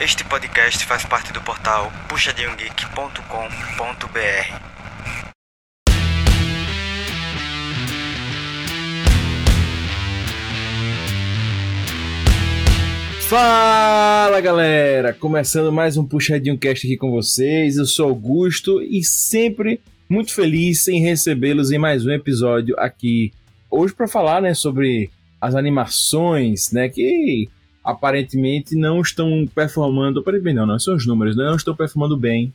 Este podcast faz parte do portal puxadinhogeek.com.br. Fala galera, começando mais um Puxadinho Cast aqui com vocês. Eu sou Augusto e sempre muito feliz em recebê-los em mais um episódio aqui hoje para falar, né, sobre as animações, né, que aparentemente não estão performando, aparentemente não, não são os números, né, não estão performando bem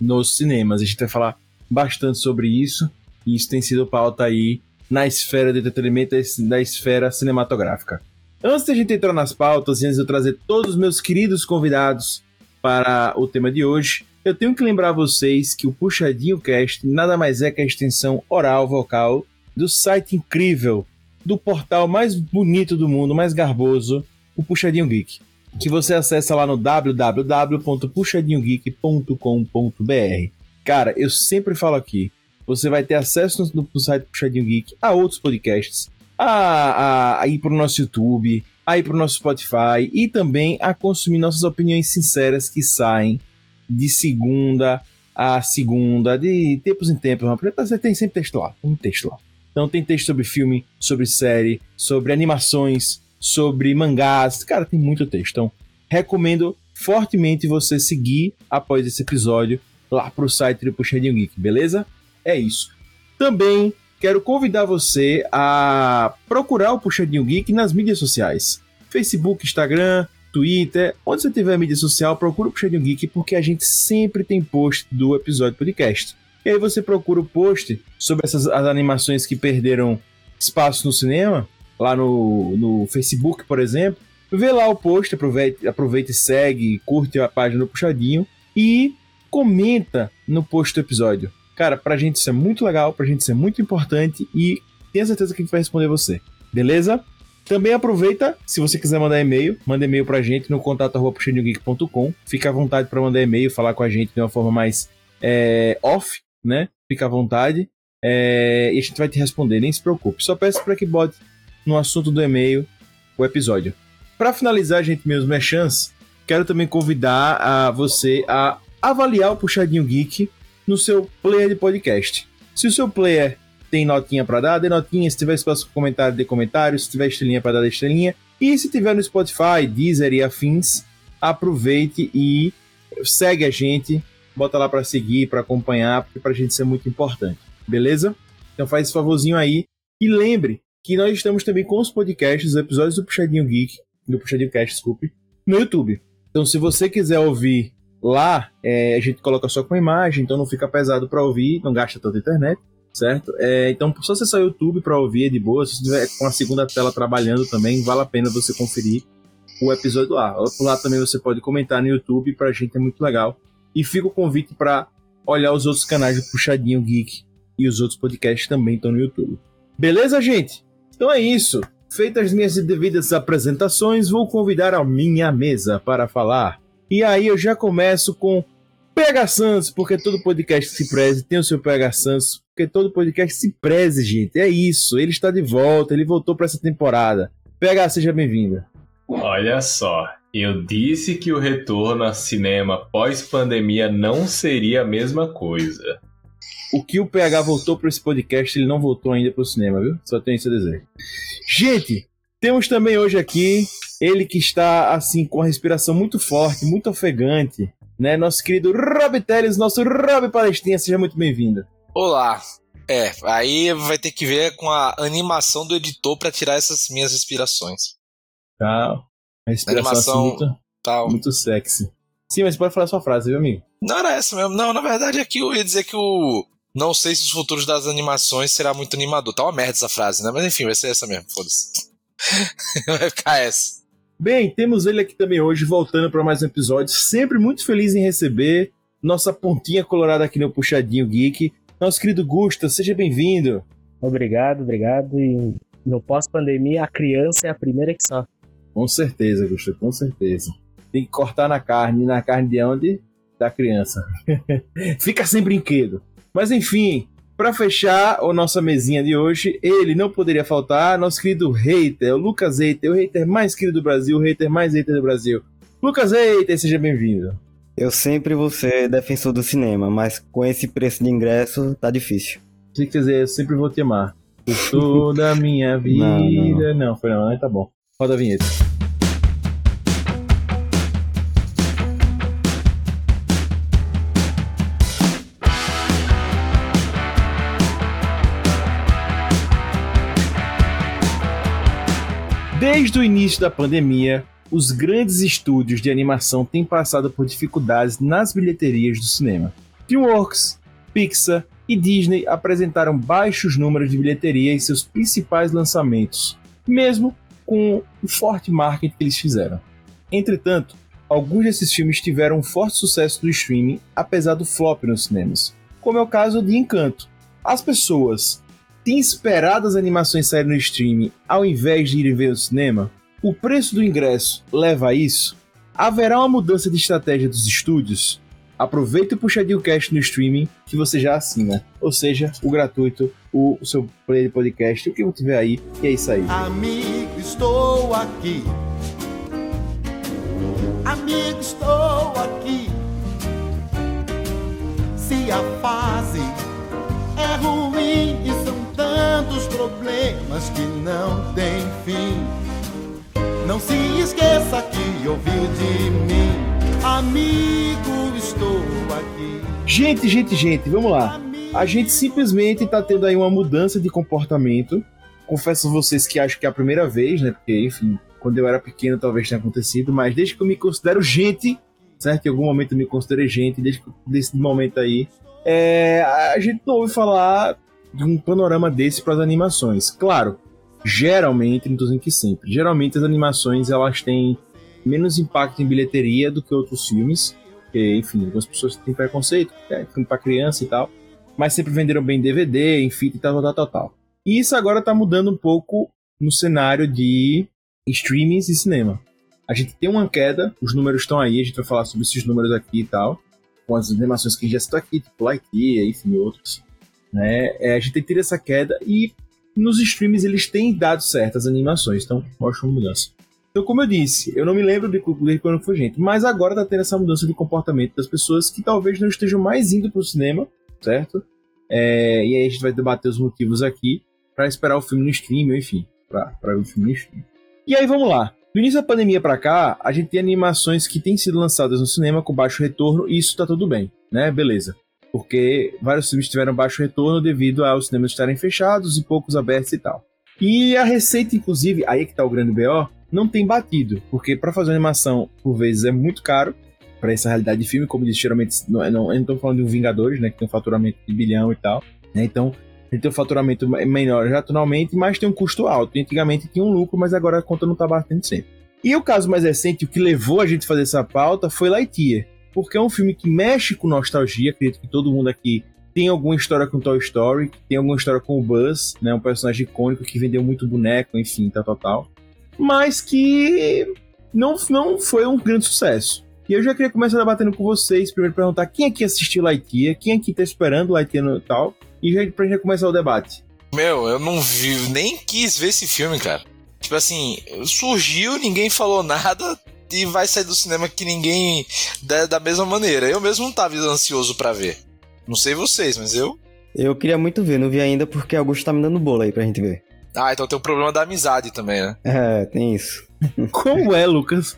nos cinemas. A gente vai falar bastante sobre isso e isso tem sido pauta aí na esfera de entretenimento, da esfera cinematográfica. Antes de a gente entrar nas pautas e antes de eu trazer todos os meus queridos convidados para o tema de hoje, eu tenho que lembrar vocês que o Puxadinho Cast nada mais é que a extensão oral vocal do site incrível, do portal mais bonito do mundo, mais garboso, o Puxadinho Geek, que você acessa lá no www.puxadinhogeek.com.br. Cara, eu sempre falo aqui, você vai ter acesso no, no site Puxadinho Geek a outros podcasts, a, a, a ir para o nosso YouTube, a ir para o nosso Spotify e também a consumir nossas opiniões sinceras que saem de segunda a segunda, de tempos em tempos. Você tem sempre texto lá, um texto lá. Então tem texto sobre filme, sobre série, sobre animações, sobre mangás. Cara, tem muito texto. Então recomendo fortemente você seguir após esse episódio lá pro site do Puxadinho Geek, beleza? É isso. Também quero convidar você a procurar o Puxadinho Geek nas mídias sociais: Facebook, Instagram, Twitter, onde você tiver mídia social, procura o Puxadinho Geek, porque a gente sempre tem post do episódio podcast. E aí você procura o post sobre essas as animações que perderam espaço no cinema, lá no, no Facebook, por exemplo. Vê lá o post, aproveita, aproveita e segue, curte a página do Puxadinho e comenta no post do episódio. Cara, pra gente isso é muito legal, pra gente isso é muito importante e tenha certeza que a gente vai responder você. Beleza? Também aproveita, se você quiser mandar e-mail, manda e-mail pra gente no contato.puxadinhogeek.com. Fica à vontade para mandar e-mail, falar com a gente de uma forma mais é, off, né? Fica à vontade. É, e a gente vai te responder, nem se preocupe. Só peço para que bote no assunto do e-mail o episódio. Para finalizar, gente, meus mechãs, quero também convidar a você a avaliar o Puxadinho Geek no seu player de podcast. Se o seu player tem notinha para dar, dê notinha. Se tiver espaço para comentário, dê comentário. Se tiver estrelinha para dar, estrelinha. E se tiver no Spotify, Deezer e afins, aproveite e segue a gente. Bota lá para seguir, para acompanhar, porque para a gente isso é muito importante. Beleza? Então faz esse favorzinho aí. E lembre que nós estamos também com os podcasts, os episódios do Puxadinho Geek, do Puxadinho Cast, desculpe, no YouTube. Então se você quiser ouvir lá, é, a gente coloca só com imagem, então não fica pesado para ouvir, não gasta tanta internet certo? É, então, só acessar o YouTube para ouvir é de boa. Se você tiver com a segunda tela trabalhando também, vale a pena você conferir o episódio lá. Por lá também você pode comentar no YouTube, pra gente é muito legal. E fica o convite para olhar os outros canais do Puxadinho Geek e os outros podcasts também estão no YouTube. Beleza, gente? Então é isso. Feitas as minhas devidas apresentações, vou convidar a minha mesa para falar. E aí eu já começo com PH Santos, porque todo podcast se preze tem o seu PH Santos, porque todo podcast se preze, gente. É isso, ele está de volta, ele voltou para essa temporada. PH, seja bem-vinda. Olha só, eu disse que o retorno ao cinema pós-pandemia não seria a mesma coisa. O que o PH voltou para esse podcast, ele não voltou ainda para o cinema, viu? Só tenho isso a dizer. Gente, temos também hoje aqui ele que está assim com a respiração muito forte, muito ofegante, né? Nosso querido Rob Teles, nosso Rob Palestina, seja muito bem-vindo. Olá. É, aí vai ter que ver com a animação do editor para tirar essas minhas respirações. Tá. A respiração animação, assim, muito, tal. muito sexy. Sim, mas pode falar sua frase, viu, amigo? Não era essa mesmo. Não, na verdade aqui eu ia dizer que o. Não sei se os futuros das animações será muito animador. Tá uma merda essa frase, né? Mas enfim, vai ser essa mesmo, foda-se. vai ficar essa. Bem, temos ele aqui também hoje, voltando para mais um episódio. Sempre muito feliz em receber nossa pontinha colorada aqui no Puxadinho Geek. Nosso querido Gusta, seja bem-vindo. Obrigado, obrigado. E no pós-pandemia, a criança é a primeira que sofre. Com certeza, Gusta, com certeza. Tem que cortar na carne. E na carne de onde? Da criança. Fica sem brinquedo. Mas enfim, para fechar a nossa mesinha de hoje, ele não poderia faltar, nosso querido hater, o Lucas Hater, o hater mais querido do Brasil, o hater mais hater do Brasil. Lucas Eita, seja bem-vindo. Eu sempre vou ser defensor do cinema, mas com esse preço de ingresso tá difícil. Tinha que dizer, eu sempre vou te amar. Por toda a minha vida. Não, Não, foi não, né? Tá bom. Roda a vinheta. Desde o início da pandemia, os grandes estúdios de animação têm passado por dificuldades nas bilheterias do cinema. DreamWorks, Pixar e Disney apresentaram baixos números de bilheteria em seus principais lançamentos, mesmo com o forte marketing que eles fizeram. Entretanto, alguns desses filmes tiveram um forte sucesso no streaming, apesar do flop nos cinemas, como é o caso de Encanto. As pessoas têm esperado as animações saírem no streaming ao invés de irem ver no cinema? O preço do ingresso leva a isso? Haverá uma mudança de estratégia dos estúdios? Aproveita o Puxadinho Cast no streaming que você já assina, ou seja, o gratuito, o, o seu play de podcast, o que tiver aí, e é isso aí. Amigo, estou aqui. Amigo, estou aqui. Se a fase é ruim e são tantos problemas que não tem fim. Não se esqueça que ouviu de mim. Amigo, estou aqui. Gente, gente, gente, vamos lá. A gente simplesmente tá tendo aí uma mudança de comportamento. Confesso a vocês que acho que é a primeira vez, né? Porque, enfim, quando eu era pequeno talvez tenha acontecido, mas desde que eu me considero gente, certo? Em algum momento eu me considerei gente, desde que- desse momento aí, é, a gente não ouve falar de um panorama desse para as animações. Claro, geralmente, não tô dizendo que sempre, geralmente as animações elas têm menos impacto em bilheteria do que outros filmes, porque, enfim, algumas pessoas têm preconceito, é filme para criança e tal, mas sempre venderam bem DVD, em fita e tal, tal, tal, tal. E isso agora tá mudando um pouco no cenário de streamings e cinema. A gente tem uma queda, os números estão aí, a gente vai falar sobre esses números aqui e tal, com as animações que já citou aqui, tipo Lightyear, enfim, outros. Né? É, a gente tem tido essa queda e nos streams eles têm dado certas animações, então mostra uma mudança. Então, como eu disse, eu não me lembro de de quando foi gente, mas agora tá tendo essa mudança de comportamento das pessoas que talvez não estejam mais indo pro cinema, certo? É, e aí a gente vai debater os motivos aqui para esperar o filme no stream, enfim, pra ver o filme no stream. E aí vamos lá. Do início da pandemia pra cá, a gente tem animações que têm sido lançadas no cinema com baixo retorno e isso tá tudo bem, né? Beleza. Porque vários filmes tiveram baixo retorno devido aos cinemas estarem fechados e poucos abertos e tal. E a receita, inclusive, aí é que tá o grande BO, não tem batido, porque para fazer animação, por vezes, é muito caro para essa realidade de filme, como disse, geralmente, não, não, eu não tô falando de um Vingadores, né, que tem um faturamento de bilhão e tal, né, então ele tem um faturamento menor atualmente, mas tem um custo alto. Antigamente tinha um lucro, mas agora a conta não tá batendo sempre. E o caso mais recente, o que levou a gente a fazer essa pauta, foi Lightyear, porque é um filme que mexe com nostalgia, acredito que todo mundo aqui tem alguma história com Toy Story, tem alguma história com o Buzz, né, um personagem icônico que vendeu muito boneco, enfim, tal, tal, tal, mas que não, não foi um grande sucesso. E eu já queria começar debatendo com vocês, primeiro perguntar quem aqui assistiu Lightyear, quem aqui tá esperando Lightyear no tal, e já pra gente começar o debate. Meu, eu não vi, nem quis ver esse filme, cara. Tipo assim, surgiu, ninguém falou nada e vai sair do cinema que ninguém da, da mesma maneira. Eu mesmo não tava ansioso pra ver. Não sei vocês, mas eu. Eu queria muito ver, não vi ainda porque Augusto tá me dando bolo aí pra gente ver. Ah, então tem o problema da amizade também, né? É, tem isso. Como é, Lucas?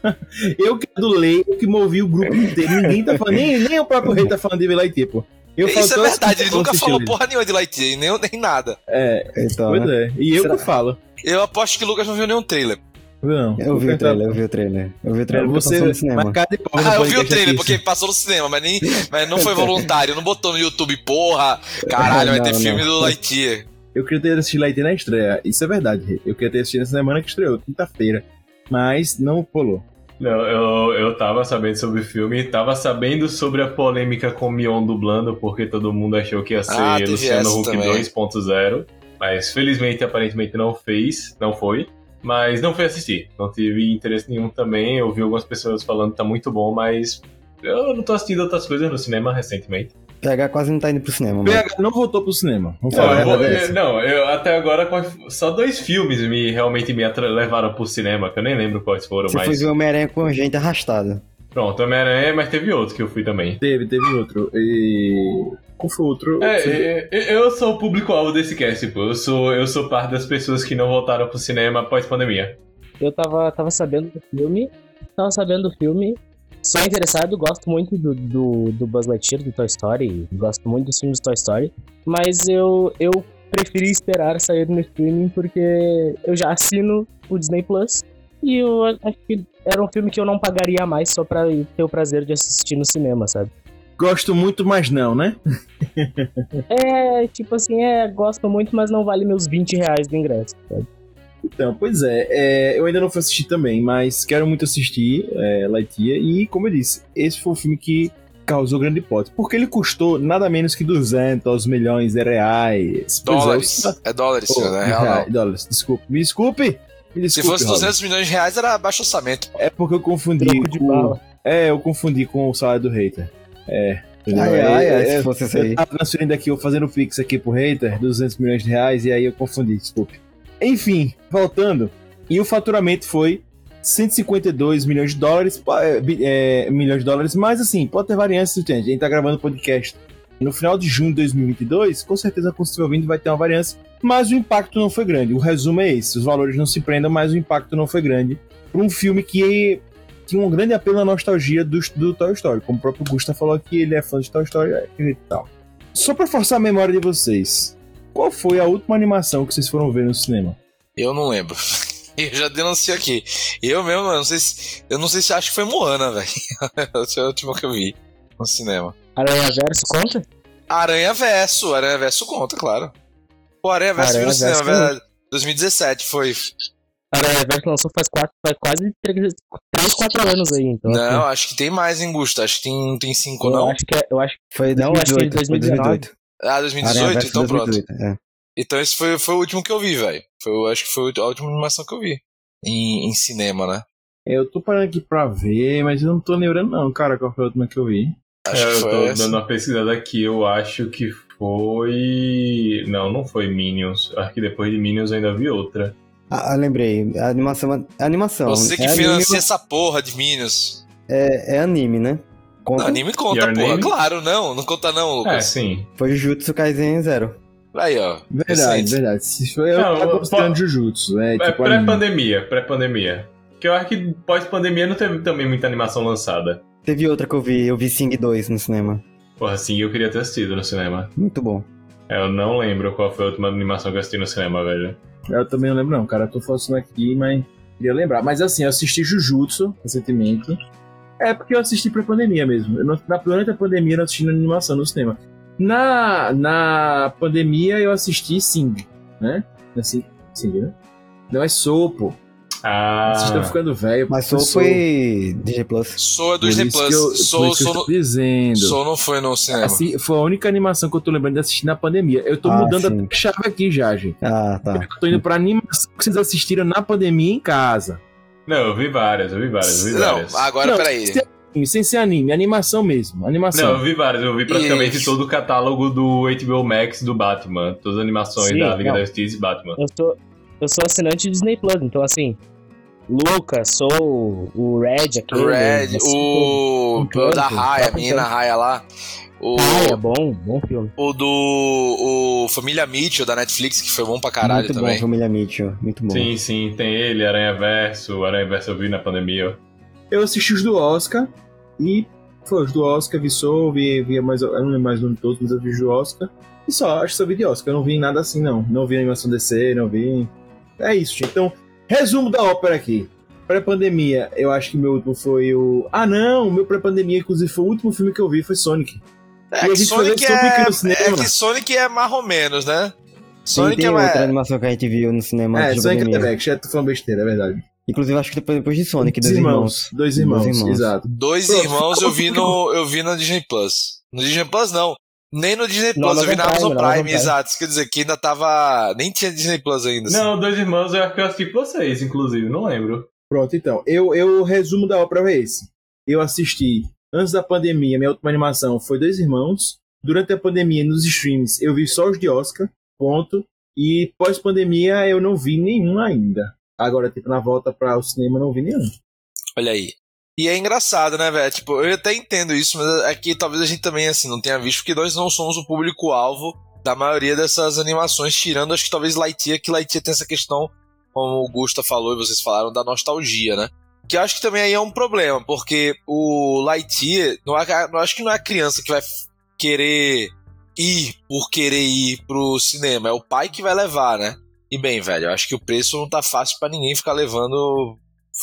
Eu que adulei, eu que movi o grupo inteiro, ninguém tá falando, nem, nem o próprio rei tá falando de Lightyear, pô. Eu falo Isso é verdade, ele nunca falou ele. porra nenhuma de Lightyear, nem, nem nada. É, Então, pois né? é. E eu Será- que falo. Eu aposto que o Lucas não viu nenhum trailer. Não, Eu vi o trailer, eu vi o trailer. Eu vi o trailer você, passou no cinema. Ah, eu vi o trailer porque passou no cinema, mas, nem, mas não foi voluntário, não botou no YouTube, porra, caralho, vai ter não. filme do Lightyear. Eu queria ter assistido Lightyear na estreia. Isso é verdade. Eu queria ter assistido na semana que estreou, quinta-feira. Mas não rolou. Não, eu, eu tava sabendo sobre o filme, tava sabendo sobre a polêmica com o Mion dublando, porque todo mundo achou que ia ser Ah, Luciano Huck também. 2.0, mas felizmente, aparentemente não fez, não foi. Mas não fui assistir, não tive interesse nenhum também. Eu vi algumas pessoas falando que tá muito bom, mas eu não tô assistindo outras coisas no cinema recentemente. PH quase não tá indo pro cinema, mano. PH não voltou pro cinema. Vamos Não, falar eu vou- eu- não, eu até agora só dois filmes me realmente me levaram pro cinema, que eu nem lembro quais foram, Você mas. foi ver Homem-Aranha com gente arrastada. Pronto, Homem-Aranha, mas teve outro que eu fui também. Teve, teve outro. E. Qual foi o outro? É, eu sou o público-alvo desse cast, pô. Eu sou, eu sou parte das pessoas que não voltaram pro cinema após pandemia. Eu tava, tava sabendo do filme, tava sabendo do filme, sou interessado, gosto muito do, do, do Buzz Lightyear, do Toy Story, gosto muito dos filmes do Toy Story, mas eu, eu preferi esperar sair no streaming porque eu já assino o Disney Plus e eu acho que era um filme que eu não pagaria mais só pra ter o prazer de assistir no cinema, sabe? Gosto muito, mas não, né? É, tipo assim, é, gosto muito, mas não vale meus 20 reais do ingresso, sabe? Então, pois é, é, eu ainda não fui assistir também, mas quero muito assistir é, Lightyear. E, como eu disse, esse foi o filme que causou grande pote. Porque ele custou nada menos que 200 milhões de reais. É, Dólares. os- É dólares, Oh, senhor, não é real não. dólares, desculpe. Me desculpe. Me Se desculpe, fosse Robert. 200 milhões de reais, era baixo orçamento. É porque eu confundi de com... bala. É, eu confundi com o salário do hater. É. Ai, É, ai, ai, é, se fosse isso aí. Eu tava transferindo aqui, eu fazendo pix aqui pro hater, 200 milhões de reais, e aí eu confundi, desculpe. Enfim, voltando. E o faturamento foi 152 milhões de dólares, é, é, milhões de dólares, mas assim, pode ter variância, gente. A gente tá gravando podcast no final de junho de 2022, com certeza quando estiver ouvindo vai ter uma variância, mas o impacto não foi grande. O resumo é esse, os valores não se prendam, mas o impacto não foi grande para um filme que tinha um grande apelo à nostalgia do, do Toy Story. Como o próprio Gusta falou aqui, ele é fã de Toy Story e tal. Só pra forçar a memória de vocês, qual foi a última animação que vocês foram ver no cinema? Eu não lembro. Eu já denunciei aqui. Eu mesmo, eu não sei se. Eu não sei se acho que foi Moana, velho. Essa é a última que eu vi no cinema. Aranha Verso conta? Aranha Verso, Aranha Verso conta, claro. Pô, Aranha Verso Aranha viu no cinema, verdade. 2017 foi. Aranha Verso lançou faz, quatro, faz quase 3, 4 anos aí, então. Não, acho que tem mais em Gusto. Acho que tem, tem cinco, eu não? acho que é, eu acho Foi Não, acho que 2018, de foi 2018. Ah, Aranha 2018? Verso Então pronto. 2018, é. Então esse foi, foi o último que eu vi, velho. Acho que foi a última animação que eu vi. Em, em cinema, né? Eu tô parando aqui pra ver, mas eu não tô lembrando não, cara, qual foi a última que eu vi. Acho É, que eu tô essa. dando uma pesquisada aqui, eu acho que foi. Não, não foi Minions. Acho que depois de Minions eu ainda vi outra. Ah, ah, lembrei. A animação. A animação. Você que é financia anime, essa porra de Minions. é, é anime, né? Conta. Não, anime conta, Your porra. Name? Claro, não. Não conta não, É, Lucas. sim. Foi Jujutsu Kaisen Zero. Aí, ó. Verdade, Recente. verdade. Se foi, eu Não, tava considerando pô- Jujutsu. É, É tipo, pré-pandemia, pré-pandemia. Porque eu acho que pós-pandemia não teve também muita animação lançada. Teve outra que eu vi, eu vi Sing 2 no cinema. Porra, sim, eu queria ter assistido no cinema. Muito bom. É, Eu não lembro qual foi a última animação que eu assisti no cinema, velho. Eu também não lembro não, cara. Eu tô forçando aqui, mas queria lembrar. Mas assim, eu assisti Jujutsu recentemente. É porque eu assisti pra pandemia mesmo. Eu não, na, durante a pandemia eu não assisti animação no cinema. Na, na pandemia eu assisti Sing, né? Assim, Sing, né? Não é Sopo. Ah. Vocês estão ficando velho. Mas eu só sou- foi Disney Plus. Sou é do Disney Plus. eu- por Sou, isso que eu sou, estou dizendo. no, sou não foi no cinema. Assim, foi a única animação que eu tô lembrando de assistir na pandemia. Eu tô Ah, mudando sim. a chave aqui já, gente. Ah, tá. Eu tô indo pra animação que vocês assistiram na pandemia em casa. Não, eu vi várias, eu vi várias, eu vi várias. Não, agora Não, peraí. Sem anime, sem ser anime, animação mesmo. Animação. Não, eu vi várias, eu vi praticamente Isso. todo o catálogo do HBO Max do Batman. Todas as animações Sim, da Liga não. da Justiça e Batman. Eu sou, eu sou assinante Disney Plus, então assim. Lucas, sou o Red, aquele. Red, assim, o, Encanto, o da Raia, a Encanto. menina Raia lá. O, Ah, é bom, bom filme. o do o Família Mitchell da Netflix, que foi bom pra caralho Muito também. bom, Família Mitchell. Muito bom. Sim, sim, tem ele, Aranha Verso. Aranha Verso eu vi na pandemia. Eu assisti os do Oscar e foi os do Oscar, vi só, vi, vi mais, eu não lembro mais o nome de todos, mas eu vi os do Oscar. E só, acho que só vi de Oscar, eu não vi nada assim não. Não vi animação DC, não vi. É isso, gente. Então, resumo da ópera aqui. Pré-pandemia, eu acho que meu último foi o. Ah, não! O meu pré-pandemia, inclusive, foi o último filme que eu vi, foi Sonic. É E que foi Sonic é, é que Sonic é mais ou menos, né? Sim, Sonic tem é outra animação que a gente viu no cinema É, Sonic pandemia. the Back, já tô falando besteira, é verdade. Inclusive, acho que depois, depois de Sonic, Dois dois irmãos. Dois irmãos, Dois irmãos. exato. Dois Pronto, irmãos eu vi no eu vi no Disney Plus. No Disney Plus não. Nem no Disney Plus, eu vi na Amazon Amazon Prime, exato. Isso quer dizer que ainda tava. Nem tinha Disney Plus ainda. assim. Não, Dois Irmãos eu acho que eu assisti com vocês, inclusive, não lembro. Pronto, então. Eu, eu o resumo da ópera é esse. Eu assisti, antes da pandemia, minha última animação foi Dois Irmãos. Durante a pandemia, nos streams, eu vi só os de Oscar, ponto. E pós-pandemia, eu não vi nenhum ainda. Agora, tipo, na volta para o cinema, eu não vi nenhum. Olha aí. E é engraçado, né, velho? Tipo, eu até entendo isso, mas aqui talvez a gente também, assim, não tenha visto, porque nós não somos o público-alvo da maioria dessas animações, tirando acho que talvez Lightyear, que Lightyear tem essa questão, como o Gusta falou e vocês falaram, da nostalgia, né? Que eu acho que também aí é um problema, porque o Lightyear, não, não acho que não é a criança que vai querer ir por querer ir pro cinema, é o pai que vai levar, né? E bem, velho, eu acho que o preço não tá fácil para ninguém ficar levando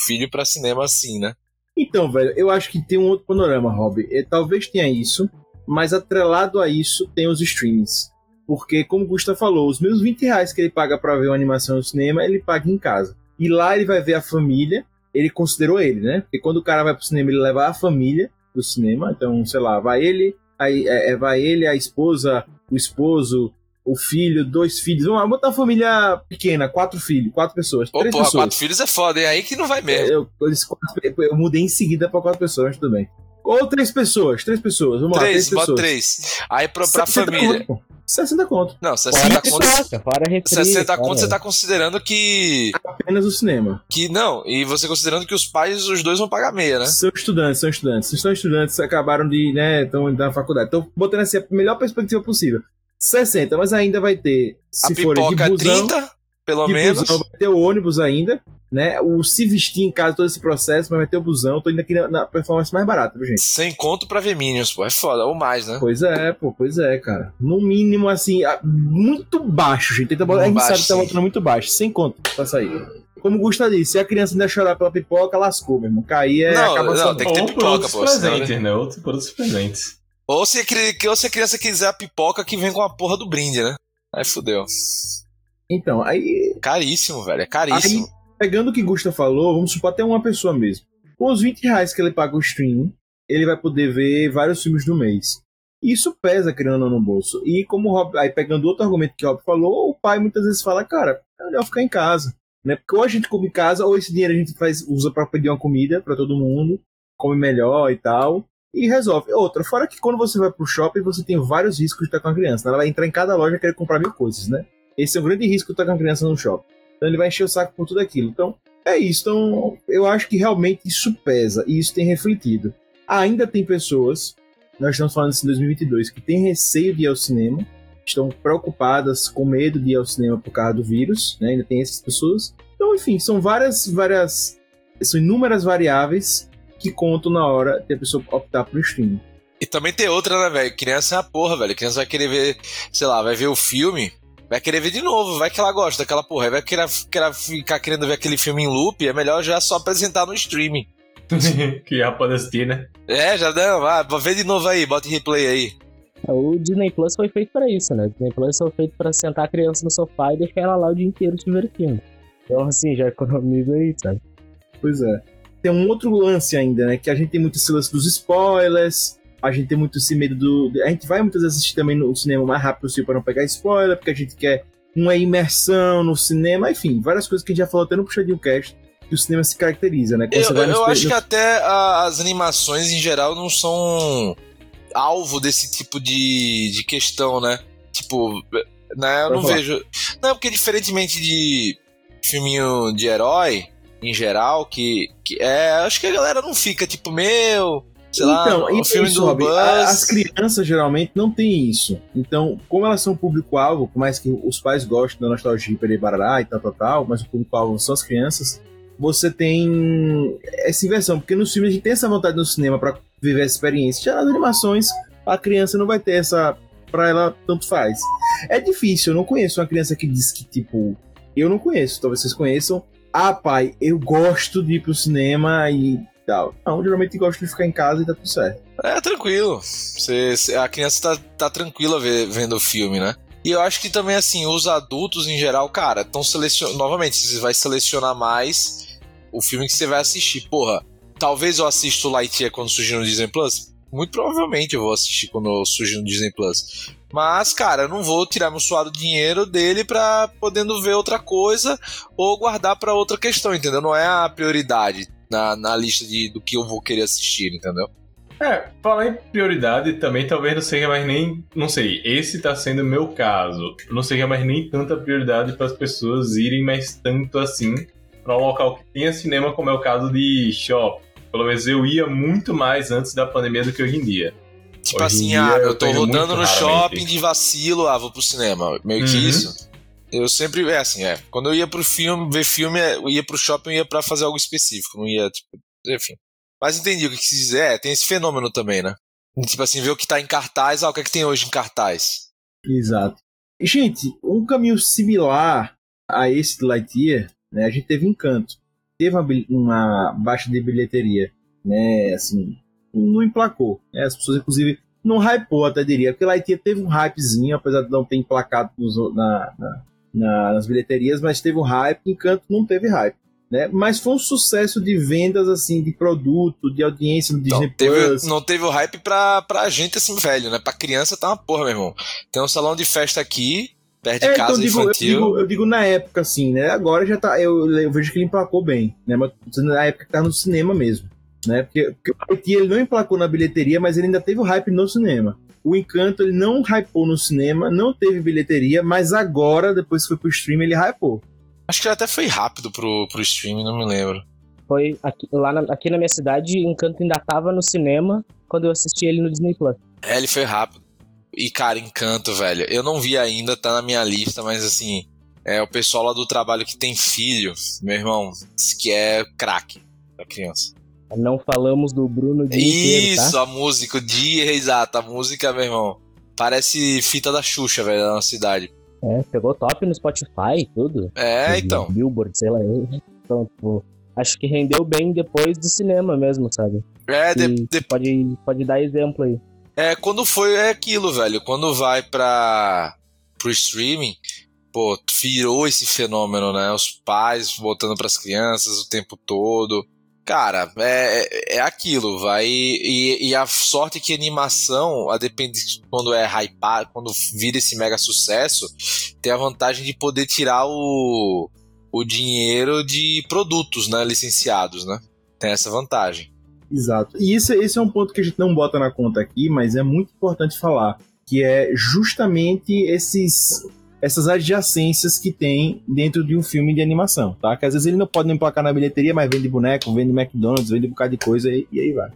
filho para cinema assim, né? Então, velho, eu acho que tem um outro panorama, Rob. É, talvez tenha isso, mas atrelado a isso tem os streamings. Porque, como o Gusta falou, os meus 20 reais que ele paga para ver uma animação no cinema, ele paga em casa. E lá ele vai ver a família, ele considerou ele, né? Porque quando o cara vai pro cinema, ele leva a família pro cinema. Então, sei lá, vai ele, aí, é, é vai ele, a esposa, o esposo, o filho, dois filhos. Vamos botar uma família pequena, quatro filhos, quatro pessoas. Ô, três porra, pessoas. quatro filhos é foda, é aí que não vai mesmo. Eu, eu, eu mudei em seguida para quatro pessoas, tudo bem. Ou três pessoas, três pessoas, vamos três, lá, três bota pessoas. três. Aí pra, pra 60 família. Conto, pô. 60 conto. Não, Fora 60 conto. fora refri. 60 conto você tá considerando que. Apenas o cinema. que não, e você considerando que os pais, os dois vão pagar meia, né? São estudantes, são estudantes. São estudantes, acabaram de, né, estão na faculdade. Então, botando assim a melhor perspectiva possível. 60, mas ainda vai ter, se a forem de pipoca busão, 30, pelo de menos. busão, vai ter o ônibus ainda, né? O se vestir em casa, todo esse processo, mas vai ter o busão. Tô indo aqui na, na performance mais barata, viu, gente? Sem conto pra ver Minions, pô. É foda, ou mais, né? Pois é, pô, pois é, cara. No mínimo, assim, muito baixo, gente. Tenta botar- a gente Baixo, sabe que tá botando muito baixo, sem conta pra sair. Como o Gusta disse, se a criança ainda chorar pela pipoca, lascou, meu irmão. Cair é Não, acaba não, tem que ter pipoca, pô, presentes, né? Outros por outros presentes. Ou se, ou se a criança quiser a pipoca que vem com a porra do brinde, né? Aí fudeu. Então, aí Caríssimo, velho. É caríssimo. pegando o que Gusta falou, vamos supor até uma pessoa mesmo. Com os 20 reais que ele paga o stream, ele vai poder ver vários filmes do mês. Isso pesa, não, no bolso. E como o Rob, aí pegando outro argumento que o Rob falou, o pai muitas vezes fala, cara, é melhor ficar em casa. Né? Porque ou a gente come em casa, ou esse dinheiro a gente faz, usa para pedir uma comida para todo mundo, come melhor e tal, e resolve. Outra, fora que quando você vai pro shopping, você tem vários riscos de estar com a criança. Ela vai entrar em cada loja e querer comprar mil coisas, né? Esse é um grande risco de estar com a criança no shopping. Então ele vai encher o saco por tudo aquilo. Então, é isso. Então, eu acho que realmente isso pesa e isso tem refletido. Ainda tem pessoas, nós estamos falando isso em 2022, que têm receio de ir ao cinema, estão preocupadas, com medo de ir ao cinema por causa do vírus, né? Ainda tem essas pessoas. Então, enfim, são várias, várias, são inúmeras variáveis que contam na hora de a pessoa optar por streaming. E também tem outra, né, velho? Criança é a porra, velho. Criança vai querer ver, sei lá, vai ver o filme, vai querer ver de novo, vai que ela gosta daquela porra. Vai querer, querer ficar querendo ver aquele filme em loop, é melhor já só apresentar no streaming. que já pode assistir, né? É, já dá, vai, vê de novo aí, bota em replay aí. O Disney Plus foi feito pra isso, né? O Disney Plus foi feito pra sentar a criança no sofá e deixar ela lá o dia inteiro se divertindo. Então, assim, já economiza aí, sabe? Pois é. Tem um outro lance ainda, né? Que a gente tem muito esse lance dos spoilers, a gente tem muito esse medo do. A gente vai muitas vezes assistir também no cinema mais rápido possível para não pegar spoiler, porque a gente quer uma imersão no cinema, enfim, várias coisas que a gente já falou até no Puxadinho Cast, que o cinema se caracteriza, né? Quando Eu, eu acho no- que até as animações em geral não são alvo desse tipo de, de questão, né? Tipo, né, eu não vejo. Não, porque diferentemente de filminho de herói, em geral, que, que é. Acho que a galera não fica tipo, meu. Sei então, lá, o filme do Rob, Buzz. as crianças geralmente não têm isso. Então, como elas são público-alvo, por mais que os pais gostem da nostalgia e barará e tal, tal, tal, mas o público-alvo são as crianças, você tem essa inversão, porque nos filmes a gente tem essa vontade no cinema pra viver essa experiência. Já nas animações, a criança não vai ter essa. Pra ela, tanto faz. É difícil, eu não conheço uma criança que diz que, tipo. Eu não conheço, talvez vocês conheçam. Ah, pai, eu gosto de ir pro cinema e tal. Não, geralmente gosto de ficar em casa e tá tudo certo. É, tranquilo. Você- a criança tá, tá tranquila ve- vendo o filme, né? E eu acho que também, assim, os adultos em geral, cara, estão selecionando. Novamente, você vai selecionar mais o filme que você vai assistir. Porra, talvez eu assista o Lightyear quando surgir no Disney Plus. Muito provavelmente eu vou assistir quando surgir no Disney Plus. Mas, cara, eu não vou tirar meu suado dinheiro dele pra podendo ver outra coisa ou guardar pra outra questão, entendeu? Não é a prioridade na, na lista de, do que eu vou querer assistir, entendeu? É, falar em prioridade também talvez não seja mais nem. Não sei, esse tá sendo o meu caso. Não seja mais nem tanta prioridade para as pessoas irem mais tanto assim para um local que tenha cinema, como é o caso de shopping. Pelo menos eu ia muito mais antes da pandemia do que hoje em dia. Tipo Hoje assim, ah, eu tô rodando no raramente. shopping de vacilo, ah, vou pro cinema. Meio que Uhum. isso. Eu sempre, é assim, é. Quando eu ia pro filme, ver filme, é, eu ia pro shopping, eu ia pra fazer algo específico, não ia, tipo, enfim. Mas entendi o que quis dizer, é, tem esse fenômeno também, né? Tipo assim, ver o que tá em cartaz, ah, o que é que tem hoje em cartaz? Exato. E, Gente, um caminho similar a esse do Lightyear, né? A gente teve Encanto. Teve uma, uma baixa de bilheteria, né? Assim, não emplacou. Né? As pessoas, inclusive, não hypou, até diria. Porque Lightyear teve um hypezinho, apesar de não ter emplacado nos na- na- na- nas bilheterias, mas teve um hype. Encanto não teve hype. Né? Mas foi um sucesso de vendas, assim, de produto, de audiência no Disney Não teve, Plus. não teve o hype pra, pra gente assim, velho, né? Pra criança tá uma porra, meu irmão. Tem um salão de festa aqui, perto de É, casa então, digo, eu, infantil. digo, eu digo na época, assim, né? Agora já tá. Eu, eu vejo que ele emplacou bem, né? Mas na época que tava no cinema mesmo. Né? Porque, porque o Haiti, ele não emplacou na bilheteria, mas ele ainda teve o hype no cinema. O Encanto ele não hypou no cinema, não teve bilheteria, mas agora, depois que foi pro stream, ele hypou. Acho que até foi rápido pro, pro streaming, não me lembro. Foi aqui, lá na, aqui na minha cidade, Encanto ainda tava no cinema quando eu assisti ele no Disney Plus. É, ele foi rápido. E, cara, Encanto, velho. Eu não vi ainda, tá na minha lista, mas assim, é o pessoal lá do trabalho que tem filho, meu irmão, diz que é craque da criança. Não falamos do Bruno o dia inteiro, tá? Isso, a música, o dia, exato, a música, meu irmão. Parece fita da Xuxa, velho, da nossa cidade. É, pegou top no Spotify e tudo. É, então. Billboard, sei lá. Então, tipo, acho que rendeu bem depois do cinema mesmo, sabe? É, de- E de- pode, pode dar exemplo aí. É, quando foi é aquilo, velho. Quando vai pra pro streaming, pô, virou esse fenômeno, né? Os pais botando pras crianças o tempo todo. Cara, é, é- é aquilo, vai. E, e a sorte é que a animação, a depende quando é hypar, quando vira esse mega sucesso, tem a vantagem de poder tirar o, o dinheiro de produtos, né? Licenciados, né? Tem essa vantagem. Exato. E esse, esse é um ponto que a gente não bota na conta aqui, mas é muito importante falar, que é justamente esses essas adjacências que tem dentro de um filme de animação, tá? Que às vezes ele não pode nem emplacar na bilheteria, mas vende boneco, vende McDonald's, vende um bocado de coisa e, e aí vai.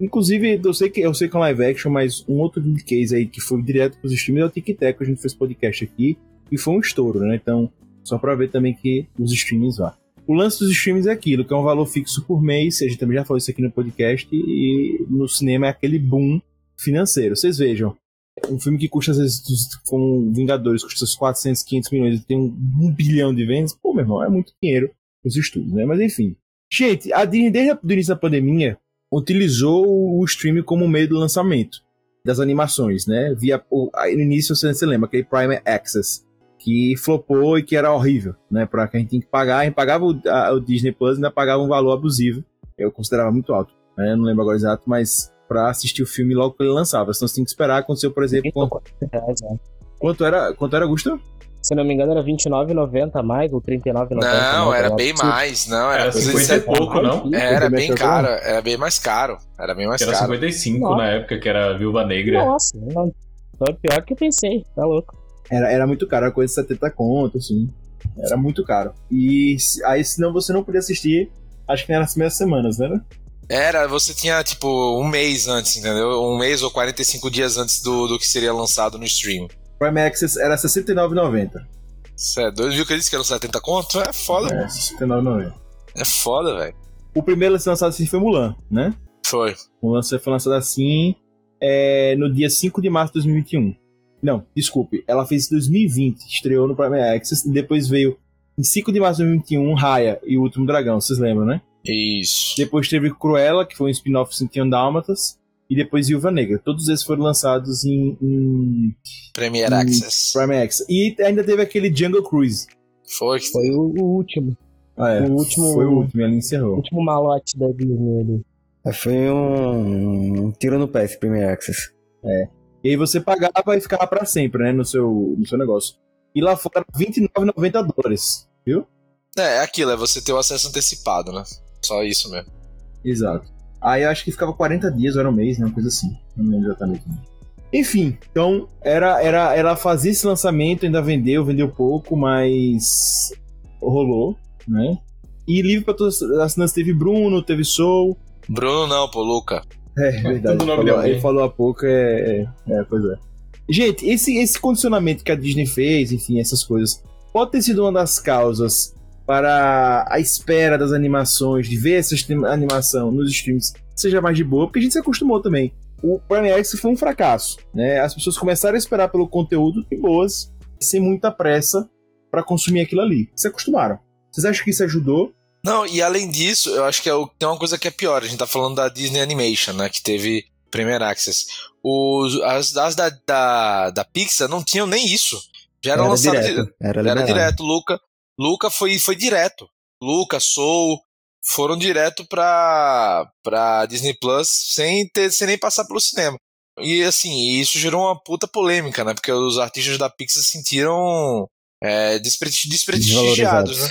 Inclusive, eu sei que eu sei que é um live action, mas um outro case aí que foi direto pros streams é o Tic Tac, a gente fez podcast aqui, e foi um estouro, né? Então, só pra ver também que os streamings vá. O lance dos streams é aquilo, que é um valor fixo por mês, a gente também já falou isso aqui no podcast, e no cinema é aquele boom financeiro. Vocês vejam, um filme que custa, às vezes, como Vingadores, custa uns 400, 500 milhões e tem um, um bilhão de vendas, pô, meu irmão, é muito dinheiro nos estudos, né? Mas enfim. Gente, a Disney, desde o início da pandemia, utilizou o streaming como meio do lançamento das animações, né? Via, o, no início, você, você lembra, aquele Prime Access, que flopou e que era horrível, né? Pra que a gente tinha que pagar, a gente pagava o, a- o Disney Plus ainda pagava um valor abusivo. Eu considerava muito alto, né? Não lembro agora exato, mas pra assistir o filme logo que ele lançava. Senão você tem que esperar. Aconteceu, por exemplo, com, Reais, né? quanto era, quanto era, Augusto? Se não me engano, era R$29,90 a mais ou R$39,90. Não, né? era Era bem mais, não, era Era coisa de 50 e pouco, não? Era bem Coisa caro, era bem mais caro. Era bem mais era caro. 55 Nossa. na época, que era Viúva Negra. Nossa, não. Foi pior que eu pensei, tá louco. Era, era muito caro, era coisa de 70 conto, assim. Era muito caro. E aí, senão você não podia assistir, acho que nas primeiras semanas, né? Era, você tinha tipo um mês antes, entendeu? Um mês ou 45 dias antes do, do que seria lançado no stream. Prime Access era R$ 69,90. Você é doido? Viu que ele disse que era 70 conto? É foda, É, R$ 69,90. é foda, velho. O primeiro a ser lançado assim foi Mulan, né? Foi. Mulan foi lançado assim é, no dia 5 de março de 2021. Não, desculpe, ela fez em 2020, estreou no Prime Access e depois veio em 5 de março de 2021 Raya e o Último Dragão, vocês lembram, né? Isso. Depois teve Cruella, que foi um spin-off de 101 Dálmatas, e depois Viúva Negra. Todos esses foram lançados em, em Premier Hum, Access. Prime Access. E ainda teve aquele Jungle Cruise. Foi. Foi o, o último. Ah, é, O último- Foi o último, ele O encerrou. último malote da Disney ali. É, Foi um, um tiro no pé esse Premier Access. E aí você pagava e ficava pra sempre, né, no seu, no seu negócio. E lá fora, R$29,90 dólares, viu? É, é aquilo, é você ter o acesso antecipado, né? Só isso mesmo. Exato. Aí eu acho que ficava 40 dias, ou era um mês, né? Uma coisa assim. Não lembro exatamente. Enfim, então era, era, era fazer esse lançamento, ainda vendeu, vendeu pouco, mas rolou, né? E livre pra todas as assinantes teve Bruno, teve Soul. Bruno não, pô, Luca. É, verdade. tudo nome Falou, ele falou há pouco, é, é, é, pois é. Gente, esse, esse condicionamento que a Disney fez, enfim, essas coisas, pode ter sido uma das causas para a espera das animações, de ver essa animação nos streams, seja mais de boa, porque a gente se acostumou também. O Prime Access foi um fracasso, né? As pessoas começaram a esperar pelo conteúdo de boas, sem muita pressa para consumir aquilo ali. Se acostumaram. Vocês acham que isso ajudou? Não, e além disso, eu acho que é o- tem uma coisa que é pior. A gente tá falando da Disney Animation, né? Que teve Premier Access. Os, as as da, da, da Pixar não tinham nem isso. Já era, Era lançado direto. Era, Era direto. Luca, Luca foi, foi direto. Luca, Soul, foram direto pra, pra Disney Plus sem, ter, sem nem passar pelo cinema. E assim, isso gerou uma puta polêmica, né? Porque os artistas da Pixar se sentiram é, despresti- desprestigiados, né?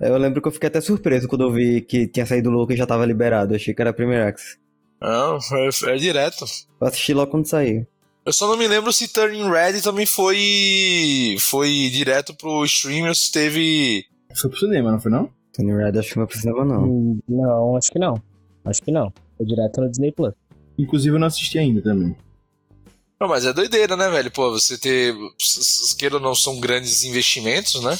Eu lembro que eu fiquei até surpreso quando eu vi que tinha saído o Luca e já tava liberado. Eu achei que era Premier Access. Não, é, é direto. Eu assisti logo quando saiu. Eu só não me lembro se Turning Red também foi foi direto pro stream ou se teve. Foi pro cinema, não foi não? Tony Red acho que não precisava não. Hum, Não, acho que não. Acho que não. Foi direto no Disney Plus. Inclusive eu não assisti ainda também. Não, mas é doideira, né, velho? Pô, você ter. Queira ou não, são grandes investimentos, né?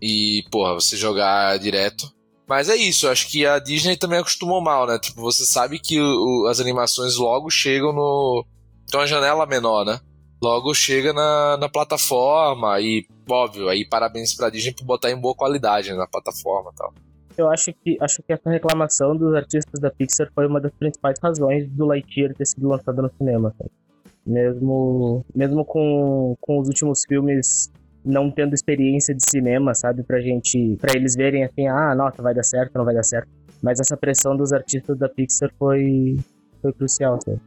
E, porra, você jogar direto. Mas é isso, eu acho que a Disney também acostumou mal, né? Tipo, você sabe que o- as animações logo chegam no. Tem uma janela menor, né? Logo chega na, na plataforma e, óbvio, aí parabéns pra Disney por botar em boa qualidade né, na plataforma e tal. Eu acho que, acho que essa reclamação dos artistas da Pixar foi uma das principais razões do Lightyear ter sido lançado no cinema. sabe? Mesmo, mesmo com, com os últimos filmes não tendo experiência de cinema, sabe? Pra gente. Pra eles verem assim, ah, nossa, vai dar certo, não vai dar certo. Mas essa pressão dos artistas da Pixar foi, foi crucial, sabe?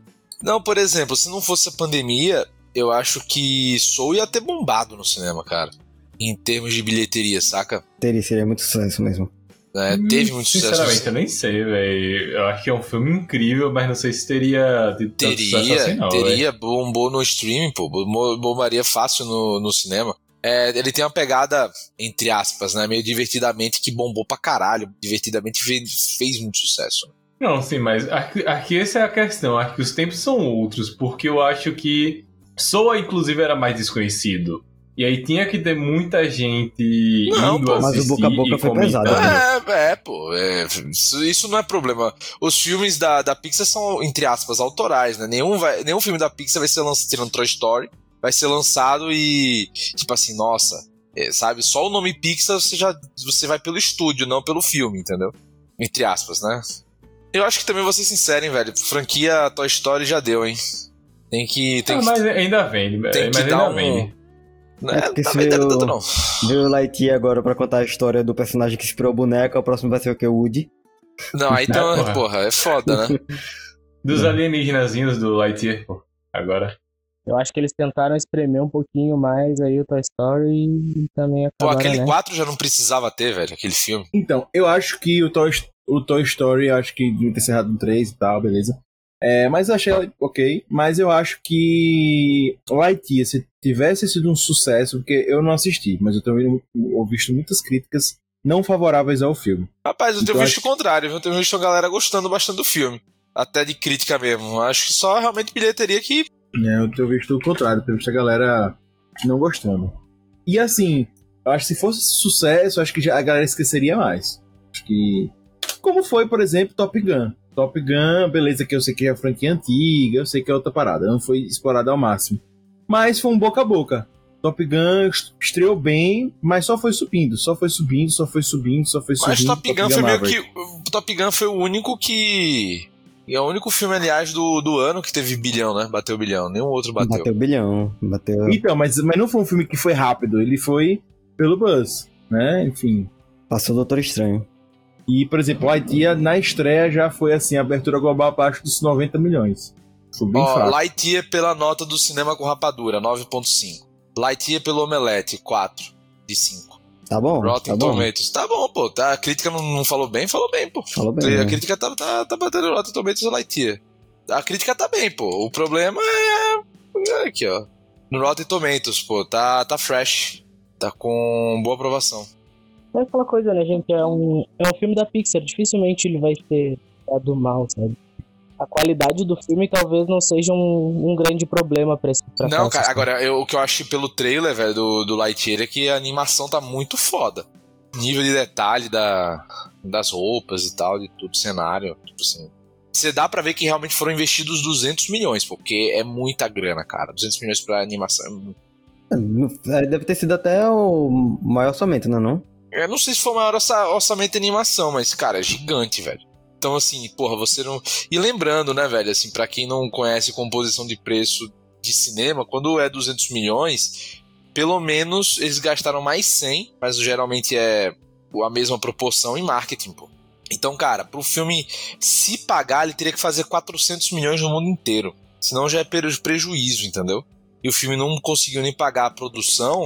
Não, por exemplo, se não fosse a pandemia, eu acho que Soul ia ter bombado no cinema, cara. Em termos de bilheteria, saca? Teria, seria muito sucesso mesmo. É, teve muito sucesso. Sinceramente, eu nem sei, velho. Eu acho que é um filme incrível, mas não sei se teria tido tanto sucesso Teria, assim, não, teria, bombou no streaming, pô, bombaria fácil no, no cinema. É, ele tem uma pegada, entre aspas, né, meio divertidamente, que bombou pra caralho. Divertidamente fez, fez muito sucesso. Não, sim, mas aqui, aqui essa é a questão. Que os tempos são outros, porque eu acho que Soa, inclusive, era mais desconhecido. E aí tinha que ter muita gente Não, indo pô, mas o boca a boca foi pesado, né? É, é, pô, é, isso, isso não é problema. Os filmes da, da Pixar são, entre aspas, autorais, né? Nenhum, vai, nenhum filme da Pixar vai ser lançado, tirando Toy Story, vai ser lançado e, tipo assim, nossa, é, sabe? Só o nome Pixar você já você vai pelo estúdio, não pelo filme, entendeu? Entre aspas, né? Eu acho que também vou ser sincero, hein, velho. Franquia Toy Story já deu, hein? Tem que. Tem Ah, que, mas ainda vende, tem mas que ainda dar um. vende. É porque se eu- tanto, não. Veio o Lightyear agora pra contar a história do personagem que inspirou o boneco, o próximo vai ser o que? O Woody. Não, aí então, É, porra. porra, é foda, né? Dos alienígenazinhos do Lightyear, pô. Agora. Eu acho que eles tentaram espremer um pouquinho mais aí o Toy Story e também Pô, acabaram, aquele né? 4 já não precisava ter, velho, aquele filme. Então, eu acho que o Toy, o Toy Story, eu acho que devia ter encerrado no 3 e tal, beleza. É, mas eu achei ok. Mas eu acho que Lightyear, se tivesse sido um sucesso, porque eu não assisti, mas eu tenho visto muitas críticas não favoráveis ao filme. Rapaz, eu tenho Então, visto o contrário? Eu tenho visto a galera gostando bastante do filme. Até de crítica mesmo. Acho que só realmente bilheteria que. É, eu tenho visto o contrário, tenho visto a galera não gostando. E assim, eu acho que se fosse sucesso, eu acho que já a galera esqueceria mais. Acho que. Como foi, por exemplo, Top Gun. Top Gun, beleza, que eu sei que é a franquia antiga, eu sei que é outra parada, não foi explorada ao máximo. Mas foi um boca a boca. Top Gun estreou bem, mas só foi subindo, só foi subindo, só foi subindo, só foi subindo. Mas Top Gun foi meio Maverick. que. O Top Gun foi o único que. E é o único filme, aliás, do, do ano que teve bilhão, né? Bateu bilhão. Nenhum outro bateu. Bateu bilhão. Bateu. Então, mas, mas não foi um filme que foi rápido, ele foi pelo buzz, né? Enfim. Passou o Doutor Estranho. E, por exemplo, Lightyear na estreia já foi assim, abertura global abaixo dos 90 milhões. Foi bem Ó, fraco. Lightyear pela nota do cinema com rapadura, 9.5. Lightyear pelo Omelete, 4 de 5. Tá bom? Rotten tá bom. Tomatoes. Tá bom, pô. Tá, a crítica não, não falou bem, falou bem, pô. Falou bem. A né? crítica tá, tá, tá batendo Rotten Tomatoes e Lightyear. A crítica tá bem, pô. O problema é. é Aqui, ó. No Rotten Tomatoes, pô. Tá, tá fresh. Tá com boa aprovação. É aquela coisa, né, gente? É um, é um filme da Pixar. Dificilmente ele vai ser é do mal, sabe? A qualidade do filme talvez não seja um, um grande problema pra esse pra Não, cara, agora, eu- o que eu achei pelo trailer, velho, do, do Lightyear é que a animação tá muito foda. Nível de detalhe da, das roupas e tal, de tudo, cenário, tipo assim. Você dá pra ver que realmente foram investidos 200 milhões, porque é muita grana, cara. 200 milhões pra animação. é muito- É, Deve ter sido até o maior orçamento, não é não? Eu não sei se foi o maior orça- orçamento de animação, mas, cara, é gigante, velho. Então, assim, porra, você não. E lembrando, né, velho, assim, pra quem não conhece composição de preço de cinema, quando é 200 milhões, pelo menos eles gastaram mais 100, mas geralmente é a mesma proporção em marketing, pô. Então, cara, pro filme se pagar, ele teria que fazer 400 milhões no mundo inteiro. Senão já é preju- prejuízo, entendeu? E o filme não conseguiu nem pagar a produção,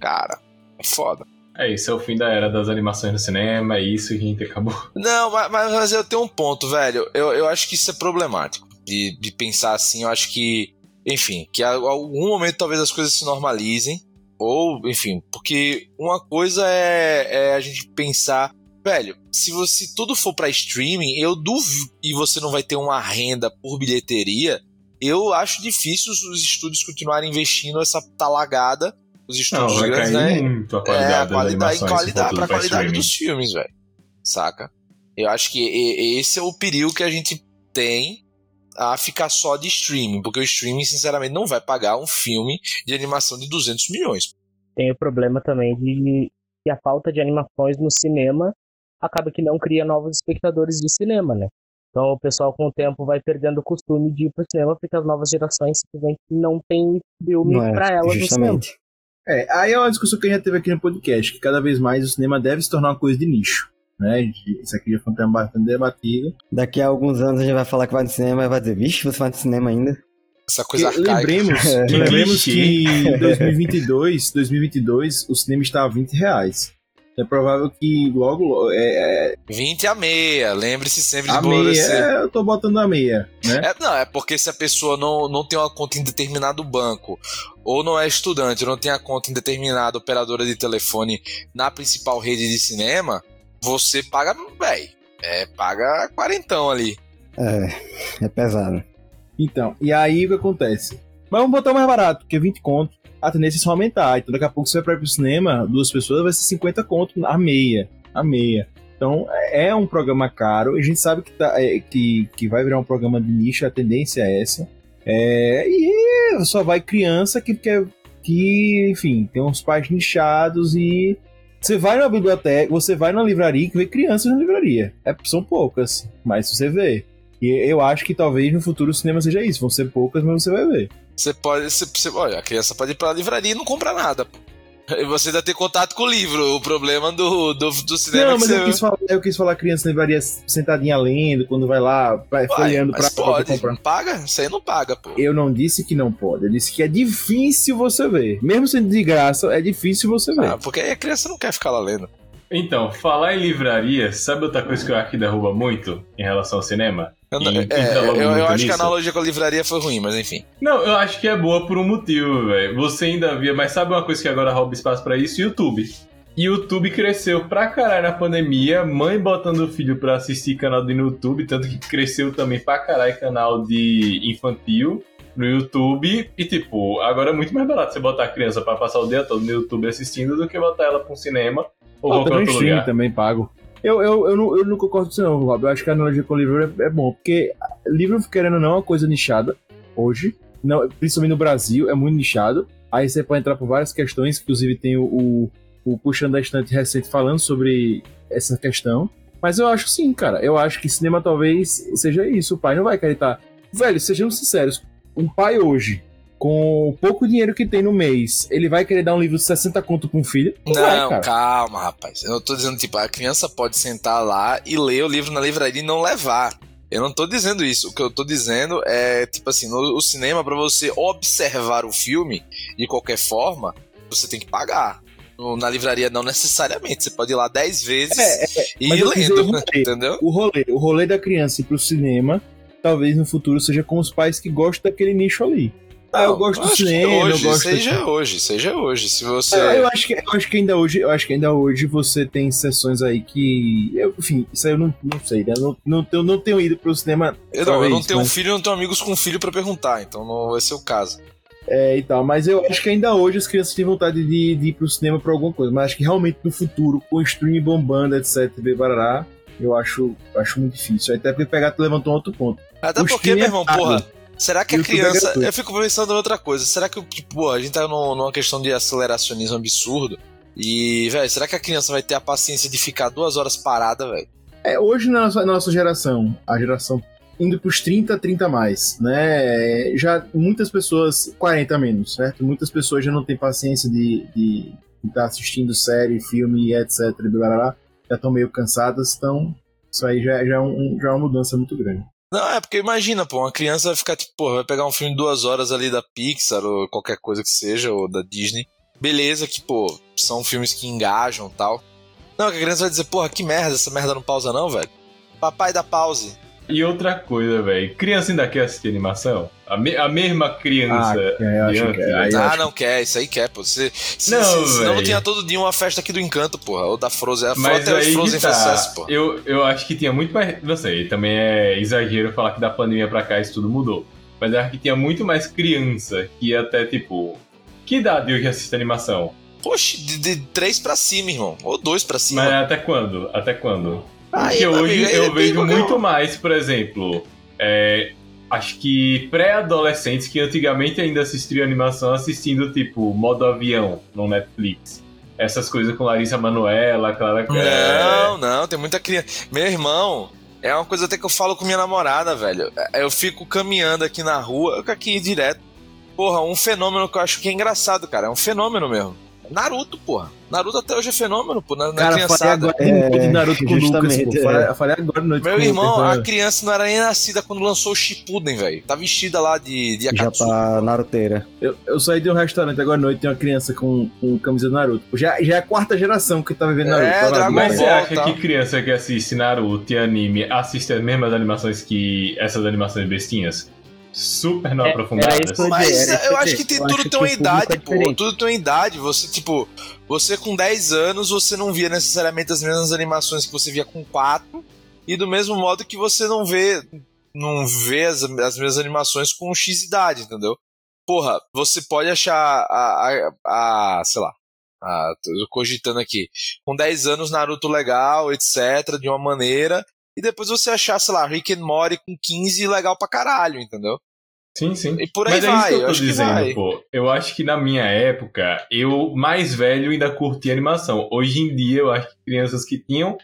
cara, é foda. É isso, é o fim da era das animações no cinema, é isso gente acabou. Não, mas, mas- eu tenho um ponto, velho. Eu, eu acho que isso é problemático. De, de pensar assim, eu acho que. Enfim, que a, algum momento talvez as coisas se normalizem. Ou, enfim, porque uma coisa é, é a gente pensar. Velho, se você tudo for pra streaming, eu duvido e você não vai ter uma renda por bilheteria. Eu acho difícil os estúdios continuarem investindo essa talagada. Os Não, estúdios vai grandes, cair né? muito a É, qualidade a das qualidade, qualidade pra qualidade dos filmes, velho. Saca? Eu acho que esse é o perigo que a gente tem a ficar só de streaming, porque o streaming, sinceramente, não vai pagar um filme de animação de 200 milhões. Tem o problema também de que a falta de animações no cinema acaba que não cria novos espectadores de cinema, né? Então o pessoal com o tempo vai perdendo o costume de ir pro cinema porque as novas gerações simplesmente não tem filme Não é, pra elas no cinema. É, aí é uma discussão que a gente já teve aqui no podcast, que cada vez mais o cinema deve se tornar uma coisa de nicho. Né? De- Isso aqui já foi um tema bastante debatido. Daqui a alguns anos a gente vai falar que vai no cinema e vai dizer, vixe, você vai no cinema ainda? Essa Porque coisa arcaica. lembremos, Que lembremos que em 2022, 2022 o cinema está a 20 reais. É provável que logo, logo é, 20 a meia, lembre-se sempre é, de a meia, é, eu tô botando a meia, né? É, não, é porque se a pessoa não, não tem uma conta em determinado banco, ou não é estudante, ou não tem a conta em determinada operadora de telefone na principal rede de cinema, você paga, véi, é, paga quarentão ali. É, é pesado. Então, e aí o que acontece? Mas vamos botar mais barato, porque 20 conto, a tendência é só aumentar. Então daqui a pouco você vai pra ir pro cinema, duas pessoas, vai ser 50 conto a meia. A meia. Então é um programa caro, a gente sabe que, tá, é, que, que vai virar um programa de nicho, a tendência é essa. É, e só vai criança que quer. Que, enfim, tem uns pais nichados e. Você vai na biblioteca, você vai na livraria que vê crianças na livraria. É, são poucas, mas você vê. E eu acho que talvez no futuro o cinema seja isso. Vão ser poucas, mas você vai ver. Você pode. Você, você- olha, a criança pode ir pra livraria e não comprar nada. E você ainda ter contato com o livro. O problema do, do, do cinema Não, que mas você. eu quis, falar, eu quis falar criança livraria sentadinha lendo, quando vai lá, vai folheando pra, pode, comprar. não paga? Isso aí não paga, pô. Eu não disse que não pode, eu disse que é difícil você ver. Mesmo sendo de graça, é difícil você ver. Ah, porque aí a criança não quer ficar lá lendo. Então, falar em livraria, sabe outra coisa que eu acho que derruba muito em relação ao cinema? Eu, não- E é, eu, eu acho que a nisso? analogia com a livraria foi ruim, mas enfim. Não, eu acho que é boa por um motivo, velho. Você ainda via, mas sabe uma coisa que agora rouba espaço pra isso? YouTube. YouTube cresceu pra caralho na pandemia, mãe botando o filho pra assistir canal do YouTube, tanto que cresceu também pra caralho canal de infantil no YouTube. E tipo, agora é muito mais barato você botar a criança pra passar o dia todo no YouTube assistindo do que botar ela pra um cinema ou Ah, também lugar. também pago. Eu, eu, eu, não, eu não concordo com isso não, Rob. Eu acho que a analogia com o livro é, é bom, porque livro, querendo ou não, é uma coisa nichada hoje, não, principalmente no Brasil, é muito nichado. Aí você pode entrar por várias questões, inclusive tem o, o, o Puxando da Estante recente falando sobre essa questão. Mas eu acho sim, cara. Eu acho que cinema talvez seja isso. O pai não vai querer estar. Velho, sejamos sinceros. Um pai hoje, com o pouco dinheiro que tem no mês, ele vai querer dar um livro de 60 conto pra um filho? Não, vai, cara. calma, rapaz. Eu tô dizendo, tipo, a criança pode sentar lá e ler o livro na livraria e não levar. Eu não tô dizendo isso. O que eu tô dizendo é, tipo assim, no o cinema, pra você observar o filme de qualquer forma, você tem que pagar. No- Na livraria não necessariamente, você pode ir lá 10 vezes É, e mas ir eu quis dizer lendo, o rolê. entendeu? O rolê, o rolê da criança ir pro cinema, talvez no futuro seja com os pais que gostam daquele nicho ali. Ah, eu gosto do acho que cinema, hoje, eu gosto seja daqui. hoje, seja hoje. Se você. Ah, Eu acho, que, eu acho que ainda hoje, eu acho que ainda hoje você tem sessões aí que. eu, enfim, isso aí eu não, não sei, né? Eu não, não, tenho, não tenho ido pro cinema. Eu não, eu não tenho um mas- filho, eu não tenho amigos com filho pra perguntar, então não vai ser o caso. É, e tal, mas eu acho que ainda hoje as crianças têm vontade de, de ir pro cinema pra alguma coisa. Mas acho que realmente no futuro, com o streaming bombando, etc, barará, eu acho, acho muito difícil. Até porque pegar tu levantou um outro ponto. Até O porque, meu é irmão, pago. porra, será que a é criança. gratuito. eu fico pensando em outra coisa. Será que, tipo, a gente tá num- numa questão de aceleracionismo absurdo. E, velho, será que a criança vai ter a paciência de ficar duas horas parada, velho? É, hoje na nossa, na nossa geração, a geração indo pros 30, 30 a mais, né? Já muitas pessoas, 40 a menos, certo? Muitas pessoas já não têm paciência de estar assistindo série, filme, etc. barará, já estão meio cansadas, então isso aí já, já, é um- já é uma mudança muito grande. Não, é porque imagina, pô, uma criança vai ficar, tipo, porra, vai pegar um filme de duas horas ali da Pixar ou qualquer coisa que seja, ou da Disney. Beleza, que, pô, são filmes que engajam tal. Não, que a criança vai dizer, porra, que merda, essa merda não pausa não, velho. Papai dá pause. E outra coisa, velho. Criança ainda quer assistir animação? A, me- a mesma criança. acho antes, que é. ah, não quer, isso aí quer, pô. Se, se, Não, se- senão não tinha todo dia uma festa aqui do Encanto, porra. Ou da Frozen. A Mas Frota é aí Frozen tá. Fest, porra. Eu, eu acho que tinha muito mais. Não sei, também é exagero falar que da pandemia pra cá isso tudo mudou. Mas eu acho que tinha muito mais criança que ia até, tipo. Que idade hoje assiste animação? Poxa, de, de três pra cima, irmão. Ou dois pra cima. Mas até quando? Até quando? Aí, Porque meu hoje amigo, aí eu vejo muito mais, por exemplo, é, acho que pré-adolescentes que antigamente ainda assistiam animação assistindo, tipo, modo avião no Netflix. Essas coisas com Larissa Manoela, Clara é, Não, não, tem muita criança. Meu irmão, é uma coisa até que eu falo com minha namorada, velho. É, Eu fico caminhando aqui na rua, eu aqui direto. Porra, um fenômeno que eu acho que é engraçado, cara. É um fenômeno mesmo. Naruto, porra. Naruto até hoje é fenômeno, pô, na, na Cara, falei criançada. agora de noite de Naruto com Lucas, pô. é. Falei, falei agora noite Meu irmão, Lucas, a né? criança não era nem nascida quando lançou o Shippuden, velho. Tá vestida lá de, de Já Akatsuki. pra Naruteira. eu, eu saí de um restaurante agora à noite, tem uma criança com, com camisa do Naruto. Já, já é a quarta geração que tá vivendo Naruto. É, Tá Dragon Mas você Ball, acha tá. que criança que assiste Naruto e anime assiste as mesmas animações que essas animações bestinhas? Super não É, aprofundadas. Mas eu acho que tem, tudo acho tem uma idade, é pô. Tudo tem uma idade. Você, tipo, você com 10 anos, você não via necessariamente as mesmas animações que você via com 4. E do mesmo modo que você não vê. Não vê as, as mesmas animações com X idade, entendeu? Porra, você pode achar a. a, a sei lá. A, tô cogitando aqui. Com 10 anos, Naruto legal, etc. De uma maneira. E depois você achar, sei lá, Rick and Morty com 15 legal pra caralho, entendeu? Sim, sim. E por aí Mas é isso vai, que eu eu tô acho que dizendo, vai. pô. Eu acho que na minha época, eu, mais velho, ainda curti animação. Hoje em dia, eu acho que crianças que tinham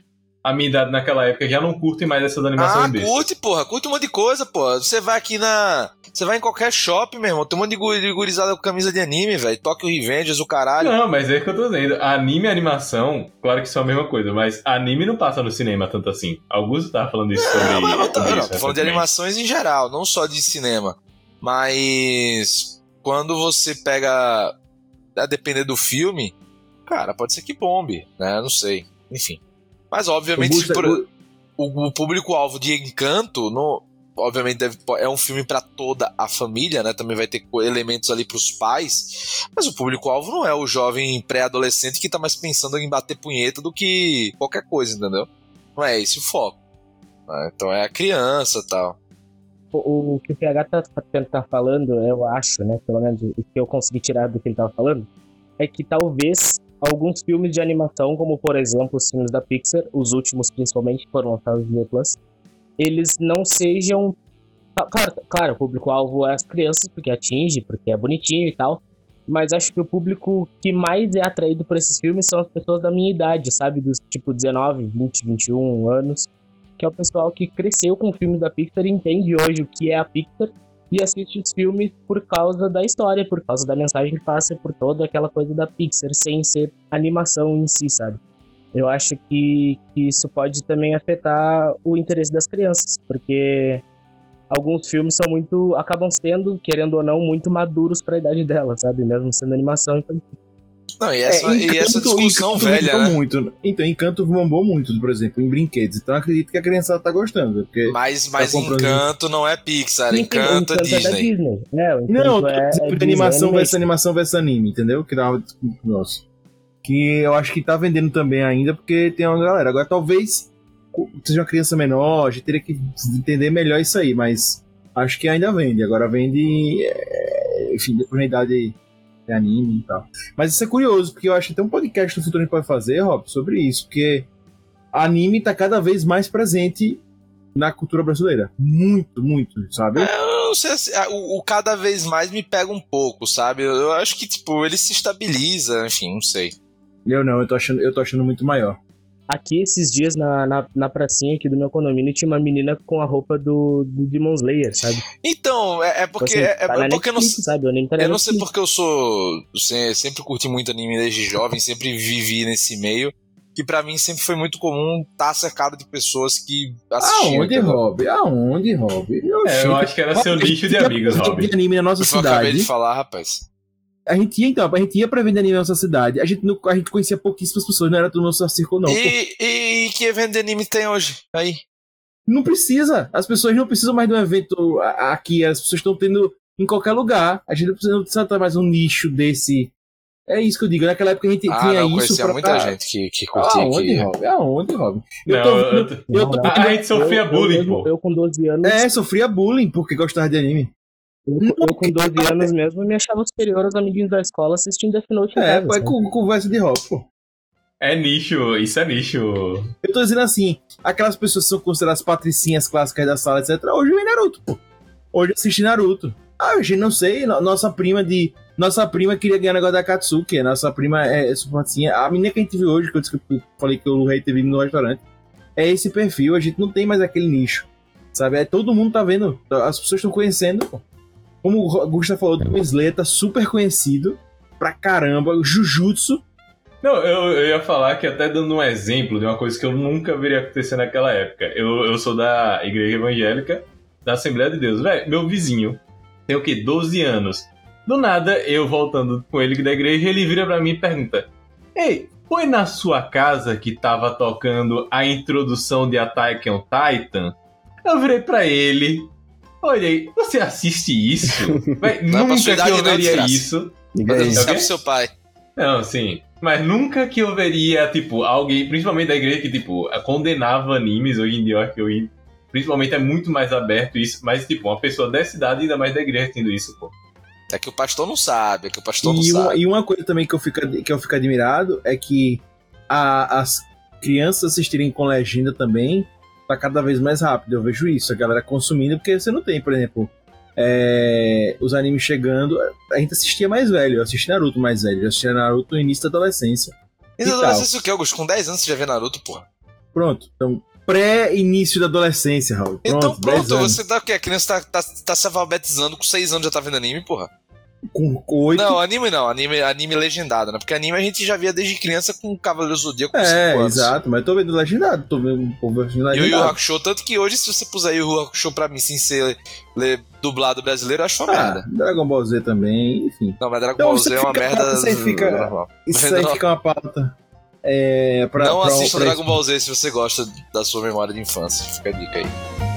a minha idade naquela época já não curtem mais essas animações Ah, curte, porra. Curte um monte de coisa, porra. Você vai aqui na. Você vai em qualquer shopping, meu irmão. Tem um monte de gu- de gurizada com camisa de anime, velho. Tokyo Revengers, o caralho. Não, mas é que eu tô dizendo. Anime e animação, claro que são a mesma coisa, mas anime não passa no cinema tanto assim. Augusto tava falando isso sobre, Não, mas eu não tô, sobre não, isso tô falando de animações em geral, não só de cinema. Mas quando você pega. A depender do filme, cara, pode ser que bombe, né? Não sei. Enfim. Mas obviamente, O Busta- por- o- o, o público-alvo de Encanto, no, obviamente, deve- é um filme pra toda a família, né? Também vai ter elementos ali pros pais. Mas o público-alvo não é o jovem pré-adolescente que tá mais pensando em bater punheta do que qualquer coisa, entendeu? Não é esse o foco. né? Então é a criança tal. O, o que o PH tá, tá, tá falando, eu acho, né? Pelo menos o que eu consegui tirar do que ele tava falando, é que talvez alguns filmes de animação, como por exemplo os filmes da Pixar, os últimos principalmente foram lançados no Plus, eles não sejam. Claro, claro, o público-alvo é as crianças, porque atinge, porque é bonitinho e tal. Mas acho que o público que mais é atraído por esses filmes são as pessoas da minha idade, sabe? Dos tipo 19, 20, 21 anos que é o pessoal que cresceu com o filme da Pixar e entende hoje o que é a Pixar e assiste os filmes por causa da história, por causa da mensagem que passa, por toda aquela coisa da Pixar, sem ser animação em si, sabe? Eu acho que, que isso pode também afetar o interesse das crianças, porque alguns filmes são muito. acabam sendo, querendo ou não, muito maduros para a idade delas, sabe? Mesmo sendo animação. Então, Não, e essa, É, e essa discussão Encanto velha, né? muito. Então, Encanto bombou muito, por exemplo, em brinquedos. Então, eu acredito que a criançada tá gostando. Porque... Mas, mas comprando Encanto não é Pixar, Sim, sim, Encanto é da Disney. Disney. É, o Encanto Não, tô é, dizendo é de Disney animação versus animação versus anime, entendeu? Que dá uma... Nossa. Que eu acho que tá vendendo também ainda, porque tem uma galera. Agora, talvez seja uma criança menor, a gente teria que entender melhor isso aí, mas acho que ainda vende. Agora vende, é, enfim, depois da idade de anime e tal. Mas isso é curioso, porque eu acho que tem um podcast no futuro que a gente pode fazer, Rob, sobre isso, porque anime tá cada vez mais presente na cultura brasileira. Muito, muito, sabe? Eu não sei se, ah, o, o cada vez mais me pega um pouco, sabe? Eu, eu acho que, tipo, ele se estabiliza, enfim, não sei. Eu não, eu tô achando, eu tô achando muito maior. Aqui, esses dias, na, na, na pracinha aqui do meu condomínio, tinha uma menina com a roupa do, do Demon Slayer, sabe? Então, é, é porque, Assim, é, tá na é porque eu não, Netflix, sabe? O anime tá eu não sei Netflix. porque eu sou. se- Sempre curti muito anime desde jovem, sempre vivi nesse meio. Que pra mim sempre foi muito comum estar cercado de pessoas que assistiam. Aonde, entendeu? Rob? Aonde, Rob? É, eu acho que era seu nicho de amigos, Rob. de anime na nossa que eu acabei cidade. de falar, rapaz. A gente ia, então, a gente ia pra vender anime na nossa cidade. A gente, não, a gente conhecia pouquíssimas pessoas, não era do nosso círculo, não. E, e que evento de anime tem hoje? Aí. Não precisa. As pessoas não precisam mais de um evento aqui. As pessoas estão tendo em qualquer lugar. A gente não precisa, não precisa ter mais um nicho desse. É isso que eu digo. Naquela época a gente Ah, tinha não, isso conhecia pra... muita gente que, que curtia Aonde. Rob? Aonde, Rob? Não, Eu tô, eu tô- eu tô- Não, a gente sofria eu, bullying, eu, pô. eu, com 12 anos, É, sofria bullying porque gostava de anime. Eu, eu com 12 anos mesmo me achava superior aos amiguinhos da escola assistindo Death Note É, casa, pô, é sabe? com, conversa de Rob, pô. É nicho, isso é nicho. Eu tô dizendo assim, aquelas pessoas que são consideradas patricinhas clássicas da sala, etc. Hoje eu vi Naruto, pô. Hoje eu assisti Naruto. Ah, gente, não sei, no- nossa prima de. Nossa prima queria ganhar negócio da Katsuki. Nossa prima é, é super patricinha. A menina que a gente viu hoje, que eu, disse que eu falei que o rei teve no restaurante, é esse perfil. A gente não tem mais aquele nicho. Sabe? É, todo mundo tá vendo. As pessoas estão conhecendo, pô. Como o Gusta falou, o Slayer tá super conhecido pra caramba. O Jujutsu. Não, eu, eu ia falar que até dando um exemplo de uma coisa que eu nunca veria acontecer naquela época. Eu, eu sou da igreja evangélica da Assembleia de Deus. Véi, meu vizinho tem o quê? 12 anos. Do nada, eu voltando com ele da igreja, ele vira pra mim e pergunta: Ei, foi na sua casa que tava tocando a introdução de Attack on Titan? Eu virei pra ele. Olhei, você assiste isso? Não é nunca que eu não, veria isso. Aí. não Ok? sabe seu pai. Não, sim. Mas nunca que eu veria, tipo, alguém, principalmente da igreja, que, tipo, condenava animes. Hoje em dia, eu acho que eu, principalmente é muito mais aberto isso. Mas, tipo, uma pessoa dessa idade, ainda mais da igreja, tendo isso, pô. É que o pastor não sabe, é que o pastor não E uma, sabe. e uma coisa também que eu fico, que eu fico admirado é que a- as crianças assistirem com legenda também tá cada vez mais rápido. Eu vejo isso, a galera consumindo, porque você não tem, por exemplo, é, os animes chegando. A gente assistia mais velho, eu assisti Naruto mais velho, eu assisti Naruto no início da adolescência. E tal. adolescência o que, Augusto? Com 10 anos você já vê Naruto, porra. Pronto, então pré-início da adolescência, Raul. Pronto, então 10 pronto, você dá o quê? A criança tá, tá, tá se alfabetizando com 6 anos já tá vendo anime, porra. Com 8. Não, anime não, anime, anime legendado, né? Porque anime a gente já via desde criança com Cavaleiro Zodíaco com 5 É, anos. exato, mas eu tô vendo legendado, tô vendo um povo assistindo E o Yu legendado. Hakusho, tanto que hoje, se você puser Yu Hakusho pra mim sem ser le- dublado brasileiro, eu acho uma Ah, merda. Dragon Ball Z também, enfim. Não, mas Dragon Então, Ball Z é uma fica- merda. você fica- normal. Isso aí fica uma pauta. É, pra, não pra- assista pra- Dragon Ball Z se você gosta da sua memória de infância. Fica a dica aí.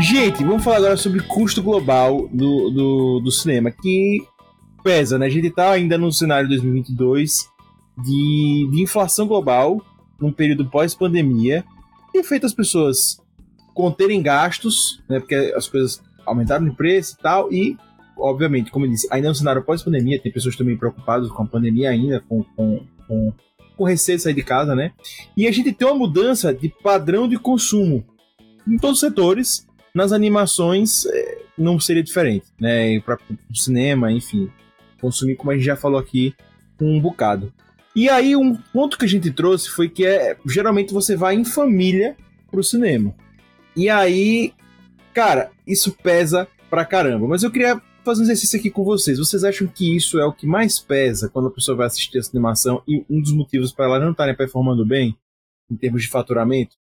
Gente, vamos falar agora sobre custo global do, do, do cinema, que pesa, né? A gente tá ainda no cenário 2022 de, de inflação global, num período pós-pandemia, tem feito as pessoas conterem gastos, né? Porque as coisas aumentaram de preço e tal, e, obviamente, como eu disse, ainda no cenário pós-pandemia, tem pessoas também preocupadas com a pandemia ainda, com, com, com, com receio de sair de casa, né? E a gente tem uma mudança de padrão de consumo em todos os setores, nas animações é, não seria diferente, né? Para o cinema, enfim, consumir, como a gente já falou aqui, um bocado. E aí, um ponto que a gente trouxe foi que é geralmente você vai em família pro cinema. E aí, cara, isso pesa pra caramba. Mas eu queria fazer um exercício aqui com vocês. Vocês acham que isso é o que mais pesa quando a pessoa vai assistir essa animação e um dos motivos para ela não estarem performando bem em termos de faturamento?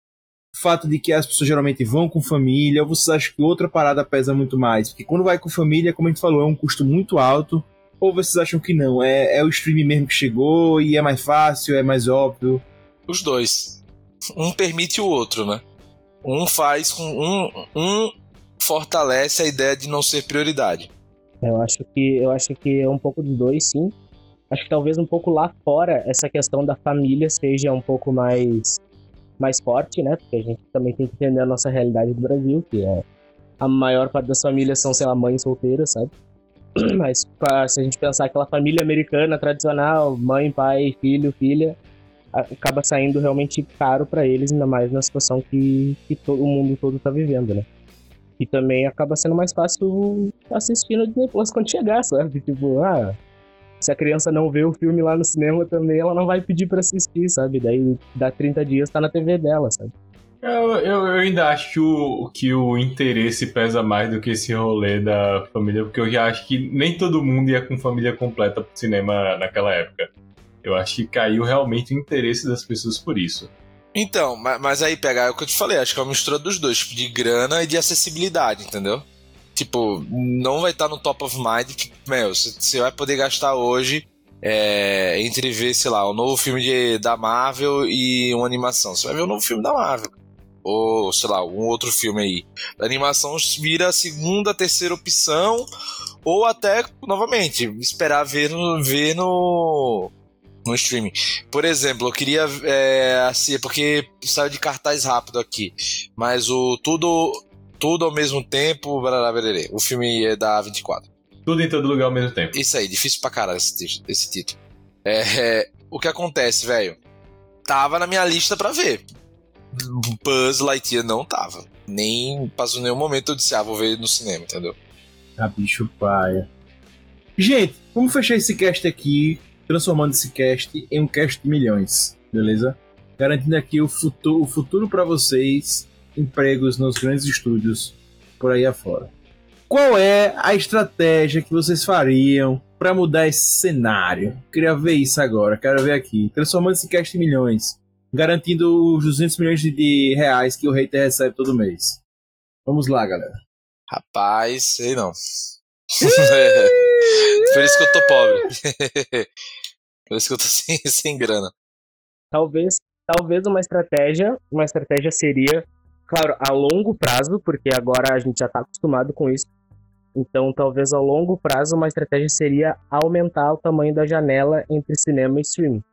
O fato de que as pessoas geralmente vão com família, ou vocês acham que outra parada pesa muito mais? Porque quando vai com família, como a gente falou, é um custo muito alto. Ou vocês acham que não? É, é o streaming mesmo que chegou e é mais fácil, é mais óbvio? Os dois. Um permite o outro, né? Um faz com. Um, um fortalece a ideia de não ser prioridade. Eu acho que eu acho que é um pouco dos dois, sim. Acho que talvez um pouco lá fora essa questão da família seja um pouco mais mais forte, né? Porque a gente também tem que entender a nossa realidade do Brasil, que é a maior parte das famílias são, sei lá, mães solteiras, sabe? Mas se a gente pensar aquela família americana tradicional, mãe, pai, filho, filha, acaba saindo realmente caro para eles, ainda mais na situação que, que todo, o mundo todo tá vivendo, né? E também acaba sendo mais fácil assistir no Disney Plus quando chegar, sabe? Tipo, ah, se a criança não vê o filme lá no cinema também, ela não vai pedir para assistir, sabe? Daí dá 30 dias, tá na TV dela, sabe? Eu, eu, eu, ainda acho que o, que o interesse pesa mais do que esse rolê da família, porque eu já acho que nem todo mundo ia com família completa pro cinema naquela época. Eu acho que caiu realmente o interesse das pessoas por isso. Então, mas, mas aí pegar é o que eu te falei, acho que é uma mistura dos dois, tipo, de grana e de acessibilidade, entendeu? Tipo, não vai estar no top of mind, que, meu, você vai poder gastar hoje é, entre ver, sei lá, o um novo filme de, da Marvel e uma animação. Você vai ver o um novo filme da Marvel. Ou, sei lá, um outro filme aí. A animação vira a segunda, terceira opção. Ou até, novamente, esperar ver no, ver no, no streaming. Por exemplo, eu queria. É, assim, porque saiu de cartaz rápido aqui. Mas o Tudo tudo ao mesmo tempo, barará, bererê. O filme é da 24. Tudo em todo lugar ao mesmo tempo. Isso aí, difícil pra caralho esse, esse título. É, é, o que acontece, velho? Tava na minha lista pra ver. Buzz Lightyear não tava. Nem passou nenhum momento eu disse, ah, vou ver no cinema, entendeu? Ah, bicho paia. Gente, vamos fechar esse cast aqui, transformando esse cast em um cast de milhões, beleza? Garantindo aqui o futuro, o futuro para vocês empregos nos grandes estúdios por aí afora. Qual é a estratégia que vocês fariam para mudar esse cenário? Queria ver isso agora, quero ver aqui. Transformando esse cast em milhões, garantindo os 200 milhões de reais que o hater recebe todo mês. Vamos lá, galera. Rapaz, sei não. Por isso que eu tô pobre. Por isso que eu tô sem, sem grana. Talvez, talvez uma estratégia, uma estratégia seria Claro, a longo prazo, porque agora a gente já está acostumado com isso. Então, talvez a longo prazo, uma estratégia seria aumentar o tamanho da janela entre cinema e streaming.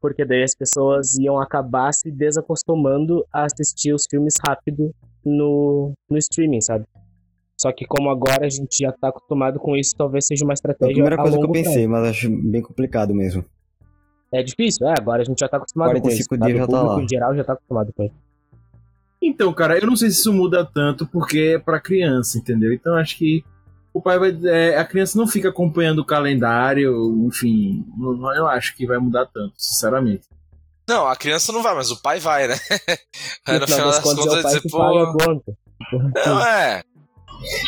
Porque daí as pessoas iam acabar se desacostumando a assistir os filmes rápido no, no streaming, sabe? Só que como agora a gente já está acostumado com isso, talvez seja uma estratégia. É a primeira coisa que eu pensei, prazo. mas acho bem complicado mesmo. É difícil, é, agora a gente já está acostumado com isso. Dias já o público tá lá. em geral já está acostumado com isso. Então, cara, eu não sei se isso muda tanto porque é pra criança, entendeu? Então acho que o pai vai. É, a criança não fica acompanhando o calendário, enfim. Não, eu acho que vai mudar tanto, sinceramente. Não, a criança não vai, mas o pai vai, né? Aí no final das contas é o vai pai dizer, que pô. paga a conta. Não, é.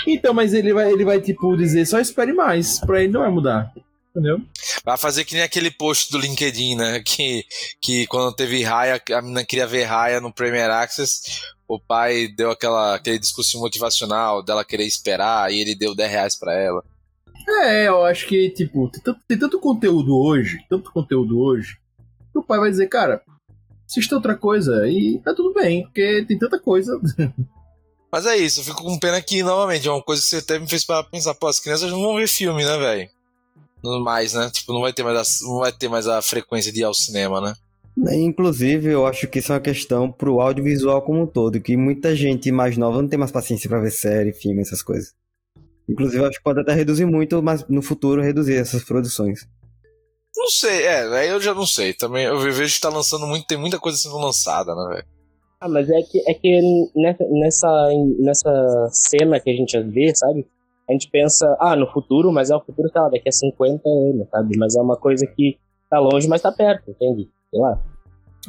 Então, mas ele vai, ele vai, tipo, dizer só espere mais. Pra ele não vai mudar. Entendeu? Vai fazer que nem aquele post do LinkedIn, né? Que, que quando teve raia, a menina queria ver raia no Premier Access, o pai deu aquela, aquele discurso motivacional dela querer esperar e ele deu 10 reais pra ela. É, eu acho que, tipo, tem tanto, tem tanto conteúdo hoje, tanto conteúdo hoje, que o pai vai dizer, cara, assista outra coisa e tá tudo bem, porque tem tanta coisa. Mas é isso, eu fico com pena que, novamente, é uma coisa que você até me fez para pensar, pô, as crianças não vão ver filme, né, velho? Não mais, né? Tipo, não vai ter mais a, não vai ter mais a frequência de ir ao cinema, né? Inclusive, eu acho que isso é uma questão pro audiovisual como um todo, que muita gente mais nova não tem mais paciência pra ver série, filme, essas coisas. Inclusive, eu acho que pode até reduzir muito, mas no futuro reduzir essas produções. Não sei, é, aí eu já não sei. Também eu vejo que tá lançando muito, tem muita coisa sendo lançada, né, velho? Ah, mas é que, é que nessa, nessa, nessa cena que a gente vê, sabe? A gente pensa, ah, no futuro, mas é o futuro, sei lá, daqui a 50 anos, sabe? Mas é uma coisa que tá longe, mas tá perto, entende? Sei lá.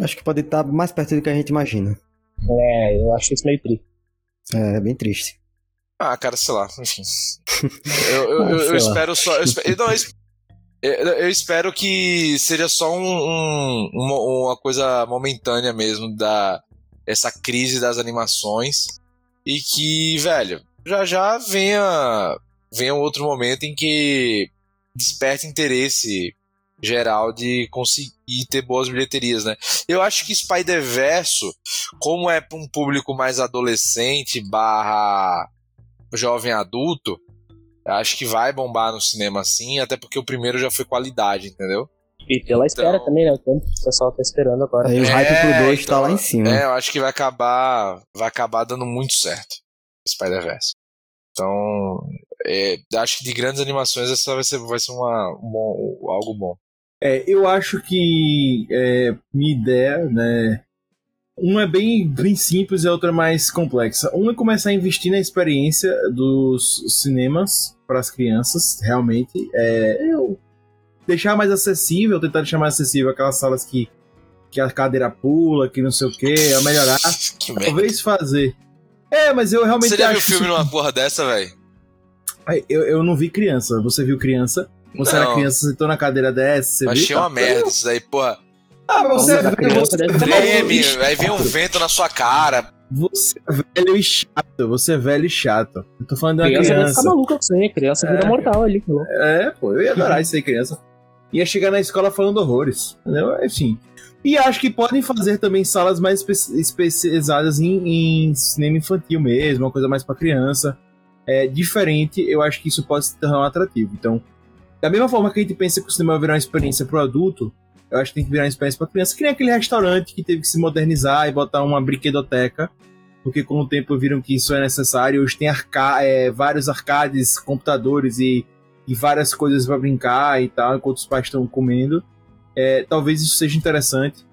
Acho que pode estar mais perto do que a gente imagina. É, eu acho isso meio triste. É, bem triste. Ah, cara, sei lá, enfim. Eu, eu, eu- eu Sei lá. espero só. Eu espero, não, eu, es- eu- eu espero que seja só um- um- uma, uma coisa momentânea mesmo da essa crise das animações e que, velho, já já venha venha um outro momento em que desperte interesse geral de conseguir ter boas bilheterias, né? Eu acho que Spider-Verso, como é para um público mais adolescente barra jovem adulto, acho que vai bombar no cinema sim, até porque o primeiro já foi qualidade, entendeu? E pela espera Então- também, né? O tempo que o pessoal tá esperando agora. Aí o É, hype pro 2 tá então, lá em cima. É, eu acho que vai acabar, vai acabar dando muito certo Spider-Verse. Então, é, acho que de grandes animações essa vai ser, vai ser uma, um bom- algo bom. É, eu acho que é, minha ideia, né? Uma é bem, bem simples e a outra é mais complexa. Uma é começar a investir na experiência dos cinemas para as crianças, realmente. É, eu deixar mais acessível, tentar deixar mais acessível aquelas salas que, que a cadeira pula, que não sei o que, a melhorar. Que merda. Talvez fazer. É, mas eu realmente Você já viu acho filme isso- numa porra dessa, velho? Eu, eu não vi criança. Você viu criança? Você era criança, sentou na cadeira dessa, você viu? Achei uma merda isso daí, porra. Ah, mas você é criança você, Treme, aí vem um vento na sua cara. Você é velho e chato. Você é velho e chato. Eu tô falando de uma criança criança. vai ficar maluca com aí. Criança vira É. mortal ali. tá louco. É, pô, eu ia adorar isso aí, criança. Ia chegar na escola falando horrores. Entendeu? Enfim. E acho que podem fazer também salas mais espe- especializadas em, em cinema infantil mesmo, uma coisa mais pra criança. É diferente, eu acho que isso pode se tornar atrativo. Então, da mesma forma que a gente pensa que o cinema vai virar uma experiência pro adulto, eu acho que tem que virar uma experiência pra criança, que nem aquele restaurante que teve que se modernizar e botar uma brinquedoteca, porque com o tempo viram que isso é necessário. Hoje tem arca é, vários arcades, computadores e e várias coisas pra brincar e tal, enquanto os pais estão comendo. É, talvez isso seja interessante.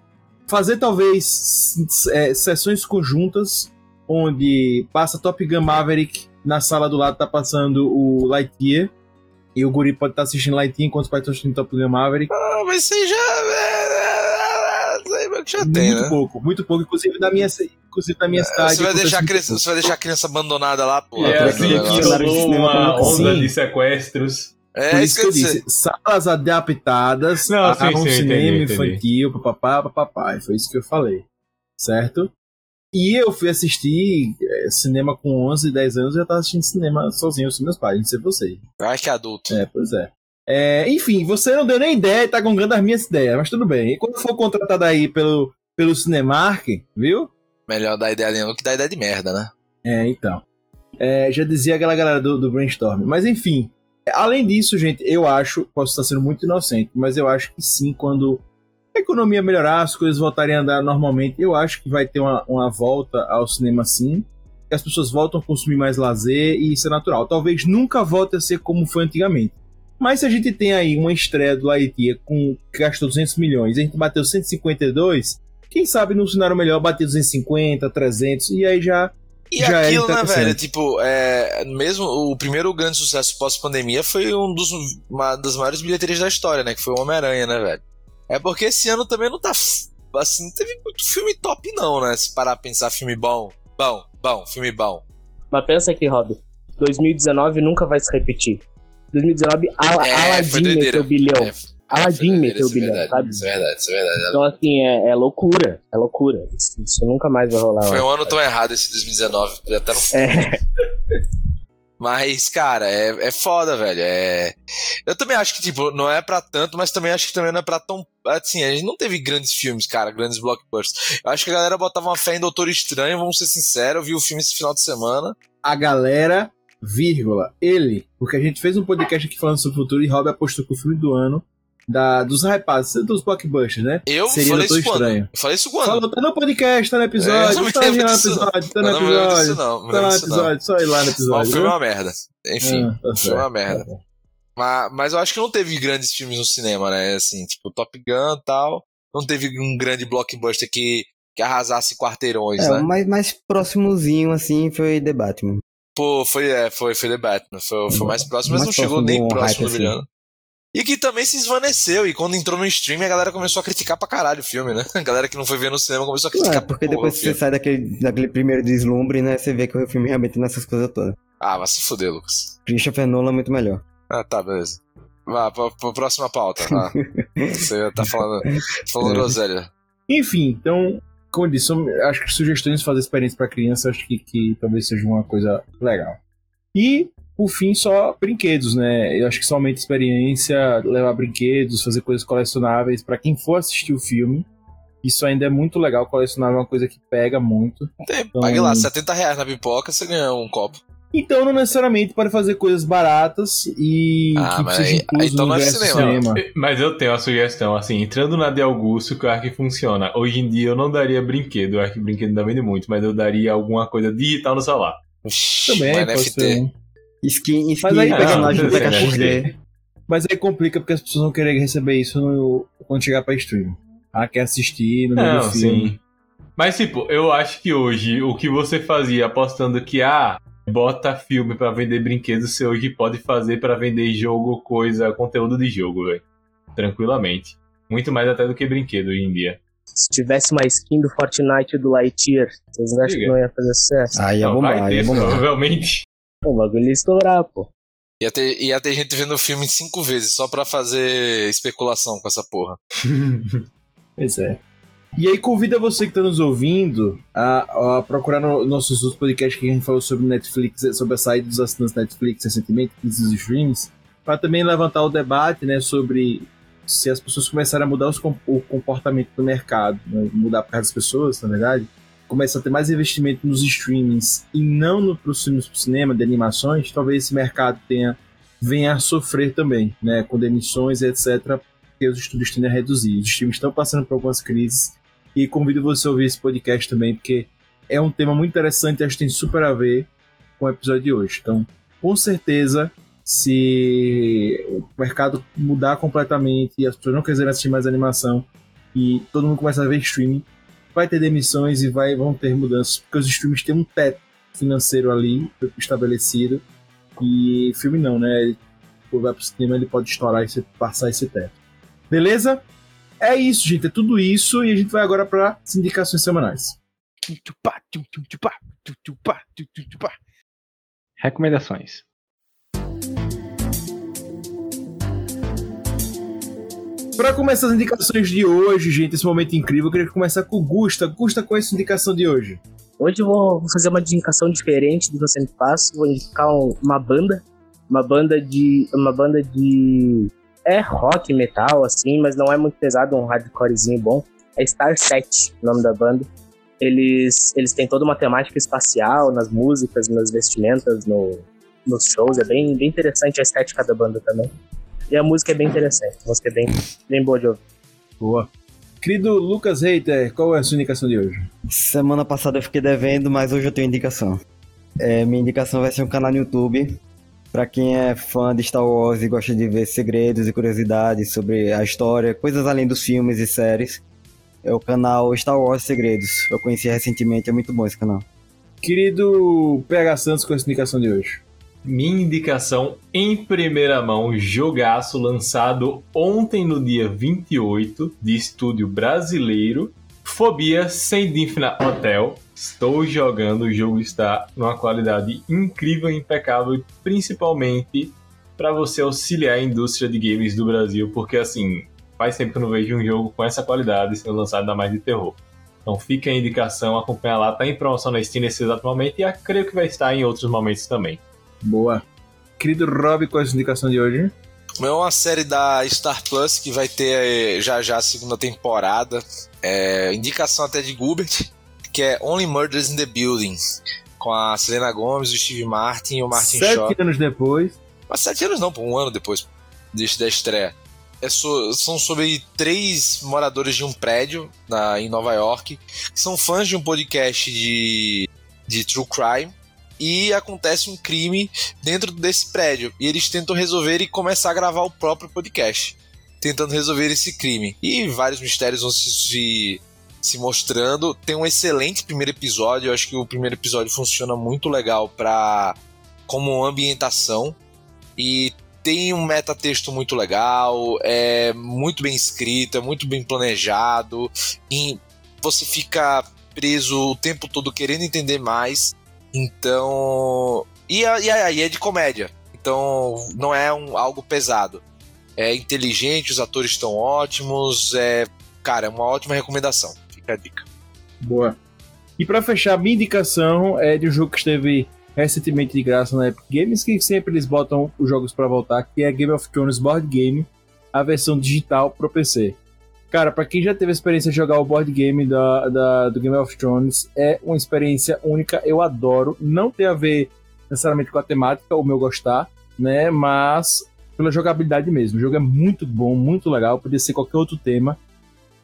Fazer talvez é, sessões conjuntas, onde passa Top Gun Maverick, na sala do lado tá passando o Lightyear, e o guri pode estar assistindo Lightyear enquanto os pais estão assistindo Top Gun Maverick. Ah, mas você já. é, já tem, muito né? pouco, muito pouco, inclusive na minha, inclusive na minha cidade. Você vai, deixar a criança, você vai deixar a criança abandonada lá, pô. E é assim rolou uma onda assim? de sequestros. É Por isso que eu disse. salas adaptadas Não, a sim, um sim, cinema entendi, entendi. infantil, papapá, papapá. Foi isso que eu falei. Certo? E eu fui assistir é, cinema com 11, 10 anos e eu tava assistindo cinema sozinho com meus pais, não sei você. Eu acho que é adulto. É, pois é. É, enfim, você não deu nem ideia e tá gongando as minhas ideias, mas tudo bem. E quando for contratado aí pelo, pelo Cinemark, viu? Melhor dar ideia nenhuma que dar ideia de merda, né? É, então. É, já dizia aquela galera do, do Brainstorm. Mas enfim, além disso, gente, eu acho, posso estar sendo muito inocente, mas eu acho que sim, quando a economia melhorar, as coisas voltarem a andar normalmente, eu acho que vai ter uma, uma volta ao cinema sim. Que as pessoas voltam a consumir mais lazer e isso é natural. Talvez nunca volte a ser como foi antigamente. Mas se a gente tem aí uma estreia do Lightyear com, que gastou 200 milhões e a gente bateu 152, quem sabe num cenário melhor bater 250, 300 e aí já E Já é aquilo, né, velho? Tipo, é, mesmo o primeiro grande sucesso pós-pandemia foi um dos, uma das maiores bilheterias da história, né? Que foi o Homem-Aranha, né, velho? É porque esse ano também não tá. Assim, não teve muito filme top, não, né? Se parar pra pensar, filme bom. Bom, bom, filme bom. Mas pensa aqui, Rob. 2019 nunca vai se repetir. 2019, Ala É, Aladdin meteu bilhão. É, Aladdin doideira, meteu isso é bilhão, verdade, sabe? Isso é verdade, isso é verdade. Então, assim, é, é loucura. É loucura. Isso, isso nunca mais vai rolar. Foi um ano tão errado esse 2019. Até no É, Mas, cara, é, é foda, velho. É... Eu também acho que, tipo, não é pra tanto, mas também acho que também não é pra tão. Assim, a gente não teve grandes filmes, cara, grandes blockbusters. Eu acho que a galera botava uma fé em Doutor Estranho, vamos ser sinceros. Eu vi o filme esse final de semana. a galera, vírgula, ele, porque a gente fez um podcast aqui falando sobre o futuro e Rob apostou que o filme do ano, da, dos hypados, dos blockbusters, né? Eu Seria falei isso quando? Estranho. Eu falei isso quando? Falou, tá no podcast, tá no É, episódio, não me tá no episódio, tá no Eu episódio, não. Não tá no não. episódio, só ir lá no Mas o episódio. filme é viu? uma merda. Enfim, Ah, tá o filme é uma certo. merda. Mas, mas eu acho que não teve grandes filmes no cinema, né? Assim, tipo Top Gun e tal. Não teve um grande blockbuster que, que arrasasse quarteirões, É, né? o mais, mais próximozinho, assim, foi The Batman. Pô, foi, é, foi, foi The Batman. Foi, foi mais próximo, mas Mais não chegou nem próximo do Brilhando. E que também se esvaneceu. E quando entrou no stream, a galera começou a criticar pra caralho o filme, né? A galera que não foi ver no cinema começou a criticar É, porque pra depois que você filme. sai daquele, daquele primeiro deslumbre, né, você vê que o filme realmente nessas coisas todas. Ah, vai se fuder, Lucas. Christopher Nolan é muito melhor. Ah, tá, beleza. Vá, pra, pra próxima pauta. Vá. Você tá falando, falando groselha. Enfim, então, como eu disse, acho que sugestões de fazer experiência para criança, acho que, que talvez seja uma coisa legal. E, por fim, só brinquedos, né? Eu acho que somente experiência, levar brinquedos, fazer coisas colecionáveis para quem for assistir o filme. Isso ainda é muito legal, colecionar é uma coisa que pega muito. Tem, pague lá, 70 reais na pipoca, você ganha um copo. Então, não necessariamente pode fazer coisas baratas e Ah, que mas seja aí- então no não é cinema. cinema. Mas eu tenho uma sugestão, assim, entrando na de Augusto, que eu acho que funciona. Hoje em dia eu não daria brinquedo, eu acho que brinquedo ainda vende muito, mas eu daria alguma coisa digital no celular. Também um pode NFT. ser um. Skin, skin Mas aí- personagem não, do não, PKXD. Mas aí complica porque as pessoas vão querer receber isso no- quando chegar pra stream. Ah, quer assistir no meio Não, do filme. sim. Mas, tipo, eu acho que hoje o que você fazia apostando que, ah, bota filme pra vender brinquedos, você hoje pode fazer pra vender jogo, coisa, conteúdo de jogo, velho. Tranquilamente. Muito mais até do que brinquedo hoje em dia. Se tivesse uma skin do Fortnite do Lightyear, vocês acham que Diga. não ia fazer sucesso? Aí é vai aí é bombar. provavelmente. O bagulho ia estourar, pô. Ia ter, ia ter gente vendo o filme cinco vezes só pra fazer especulação com essa porra. Pois é. E aí convida você que está nos ouvindo a, a procurar no, nossos outros podcasts que a gente falou sobre Netflix, sobre a saída dos assinantes Netflix recentemente, dos streams, para também levantar o debate, né, sobre se as pessoas começarem a mudar os o comportamento do mercado, né, mudar para as pessoas, na verdade, começa a ter mais investimento nos streamings e não no filmes pro cinema de animações, talvez esse mercado tenha venha a sofrer também, né, com demissões, etc, porque os estúdios tendem a reduzir. Os times estão passando por algumas crises e convido você a ouvir esse podcast também, porque é um tema muito interessante e acho que tem super a ver com o episódio de hoje. Então, com certeza, se o mercado mudar completamente e as pessoas não quiserem assistir mais animação e todo mundo começar a ver streaming, vai ter demissões e vai, vão ter mudanças, porque os streams têm um teto financeiro ali estabelecido e filme não, né? Ele, vai pro cinema, ele pode estourar e passar esse teto. Beleza? É isso, gente. É tudo isso. E a gente vai agora para as indicações semanais. Recomendações. Para começar as indicações de hoje, gente, esse momento incrível, eu queria começar com o Gusta. Gusta, qual é a sua indicação de hoje? Hoje eu vou fazer uma indicação diferente do que eu sempre faço. Vou indicar um- uma banda. Uma banda de. Uma banda de. É rock, metal, assim, mas não é muito pesado, um hardcorezinho bom. É Star 7, o nome da banda. Eles, eles têm toda uma temática espacial nas músicas, nas vestimentas, no, nos shows. É bem, bem interessante a estética da banda também. E a música é bem interessante. A música é bem, bem boa de ouvir. Boa. Querido Lucas Reiter, qual é a sua indicação de hoje? Semana passada eu fiquei devendo, mas hoje eu tenho indicação. É, minha indicação vai ser um canal no YouTube. Pra quem é fã de Star Wars e gosta de ver segredos e curiosidades sobre a história, coisas além dos filmes e séries, é o canal Star Wars Segredos. Eu conheci recentemente, é muito bom esse canal. Querido PH Santos, qual é a sua indicação de hoje? Minha indicação em primeira mão, jogaço lançado ontem no dia 28, de estúdio brasileiro, Fobia Sem Infinite Hotel. Estou jogando, o jogo está numa qualidade incrível impecável, principalmente para você auxiliar a indústria de games do Brasil, porque assim, faz tempo que eu não vejo um jogo com essa qualidade sendo lançado ainda mais de terror. Então fica a indicação, acompanha lá, tá em promoção na Steam nesse exato momento e creio que vai estar em outros momentos também. Boa. Querido Rob, qual é a sua indicação de hoje? É uma série da Star Plus que vai ter eh, já já a segunda temporada. É, indicação até de Gubert, que é Only Murders in the Building. Com a Selena Gomes, o Steve Martin e o Martin Sete Shaw. anos depois. Mas sete anos não, um ano depois da estreia. É so- são sobre três moradores de um prédio na, em Nova York que são fãs de um podcast de, de true crime e acontece um crime dentro desse prédio. E eles tentam resolver e começar a gravar o próprio podcast tentando resolver esse crime. E vários mistérios vão se, se, se mostrando. Tem um excelente primeiro episódio. Eu acho que o primeiro episódio funciona muito legal para como ambientação. E tem um metatexto muito legal, é muito bem escrito, é muito bem planejado, e você fica preso o tempo todo querendo entender mais. Então. E, aí é de comédia. Então não é um, algo pesado. É inteligente, os atores estão ótimos. É, cara, é uma ótima recomendação. Fica a dica. Boa. E pra fechar, minha indicação é de um jogo que esteve recentemente de graça na Epic Games, que sempre eles botam os jogos pra voltar, que é Game of Thrones Board Game, a versão digital pro PC. Cara, pra quem já teve a experiência de jogar o board game da, da- do Game of Thrones, é uma experiência única, eu adoro. Não tem a ver necessariamente com a temática, o meu gostar, né? Mas pela jogabilidade mesmo. O jogo é muito bom, muito legal. Podia ser qualquer outro tema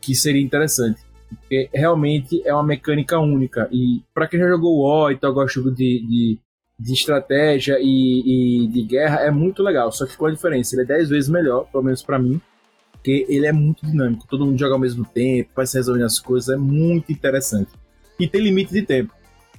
que seria interessante. Porque realmente é uma mecânica única. E pra quem já jogou o e tal, gosta de, de, de estratégia e, e de guerra, é muito legal. Só que com a diferença, ele é 10 vezes melhor, pelo menos pra mim. Porque ele é muito dinâmico. Todo mundo joga ao mesmo tempo, vai se resolvendo as coisas. É muito interessante. E tem limite de tempo.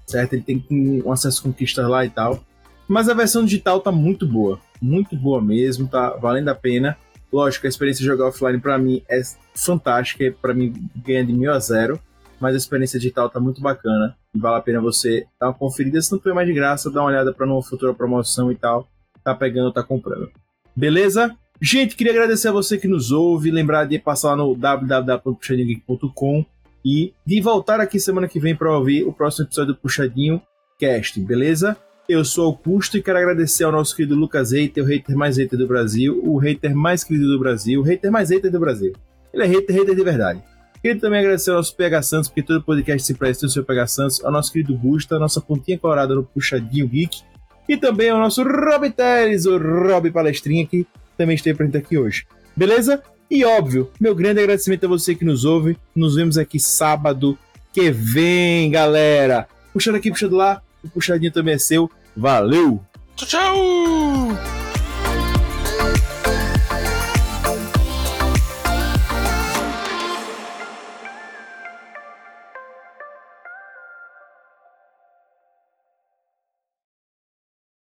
Certo? Ele tem um acesso a conquistas lá e tal. Mas a versão digital tá muito boa. Muito boa mesmo. Tá valendo a pena. Lógico, a experiência de jogar offline pra mim é fantástica. Pra mim ganha de mil a zero. Mas a experiência digital tá muito bacana. E vale a pena você dar uma conferida. Se não for mais de graça, dá uma olhada pra numa futura promoção e tal. Tá pegando, tá comprando. Beleza? Gente, queria agradecer a você que nos ouve. Lembrar de passar lá no www.puxadinhogeek.com e de voltar aqui semana que vem para ouvir o próximo episódio do Puxadinho Cast, beleza? Eu sou Augusto e quero agradecer ao nosso querido Lucas Hater, o hater mais hater do Brasil, o hater mais querido do Brasil, o hater mais hater do Brasil. Ele é hater, hater de verdade. Queria também agradecer ao nosso PH Santos, porque todo podcast se presta o seu PH Santos, ao nosso querido Gusta, a nossa pontinha colorada no Puxadinho Geek, e também ao nosso Rob Teles, o Rob Palestrinha, que também esteve presente aqui hoje. Beleza? E óbvio, meu grande agradecimento a você que nos ouve. Nos vemos aqui sábado que vem, galera. Puxando aqui, puxando lá. O puxadinho também é seu. Valeu! Tchau, tchau!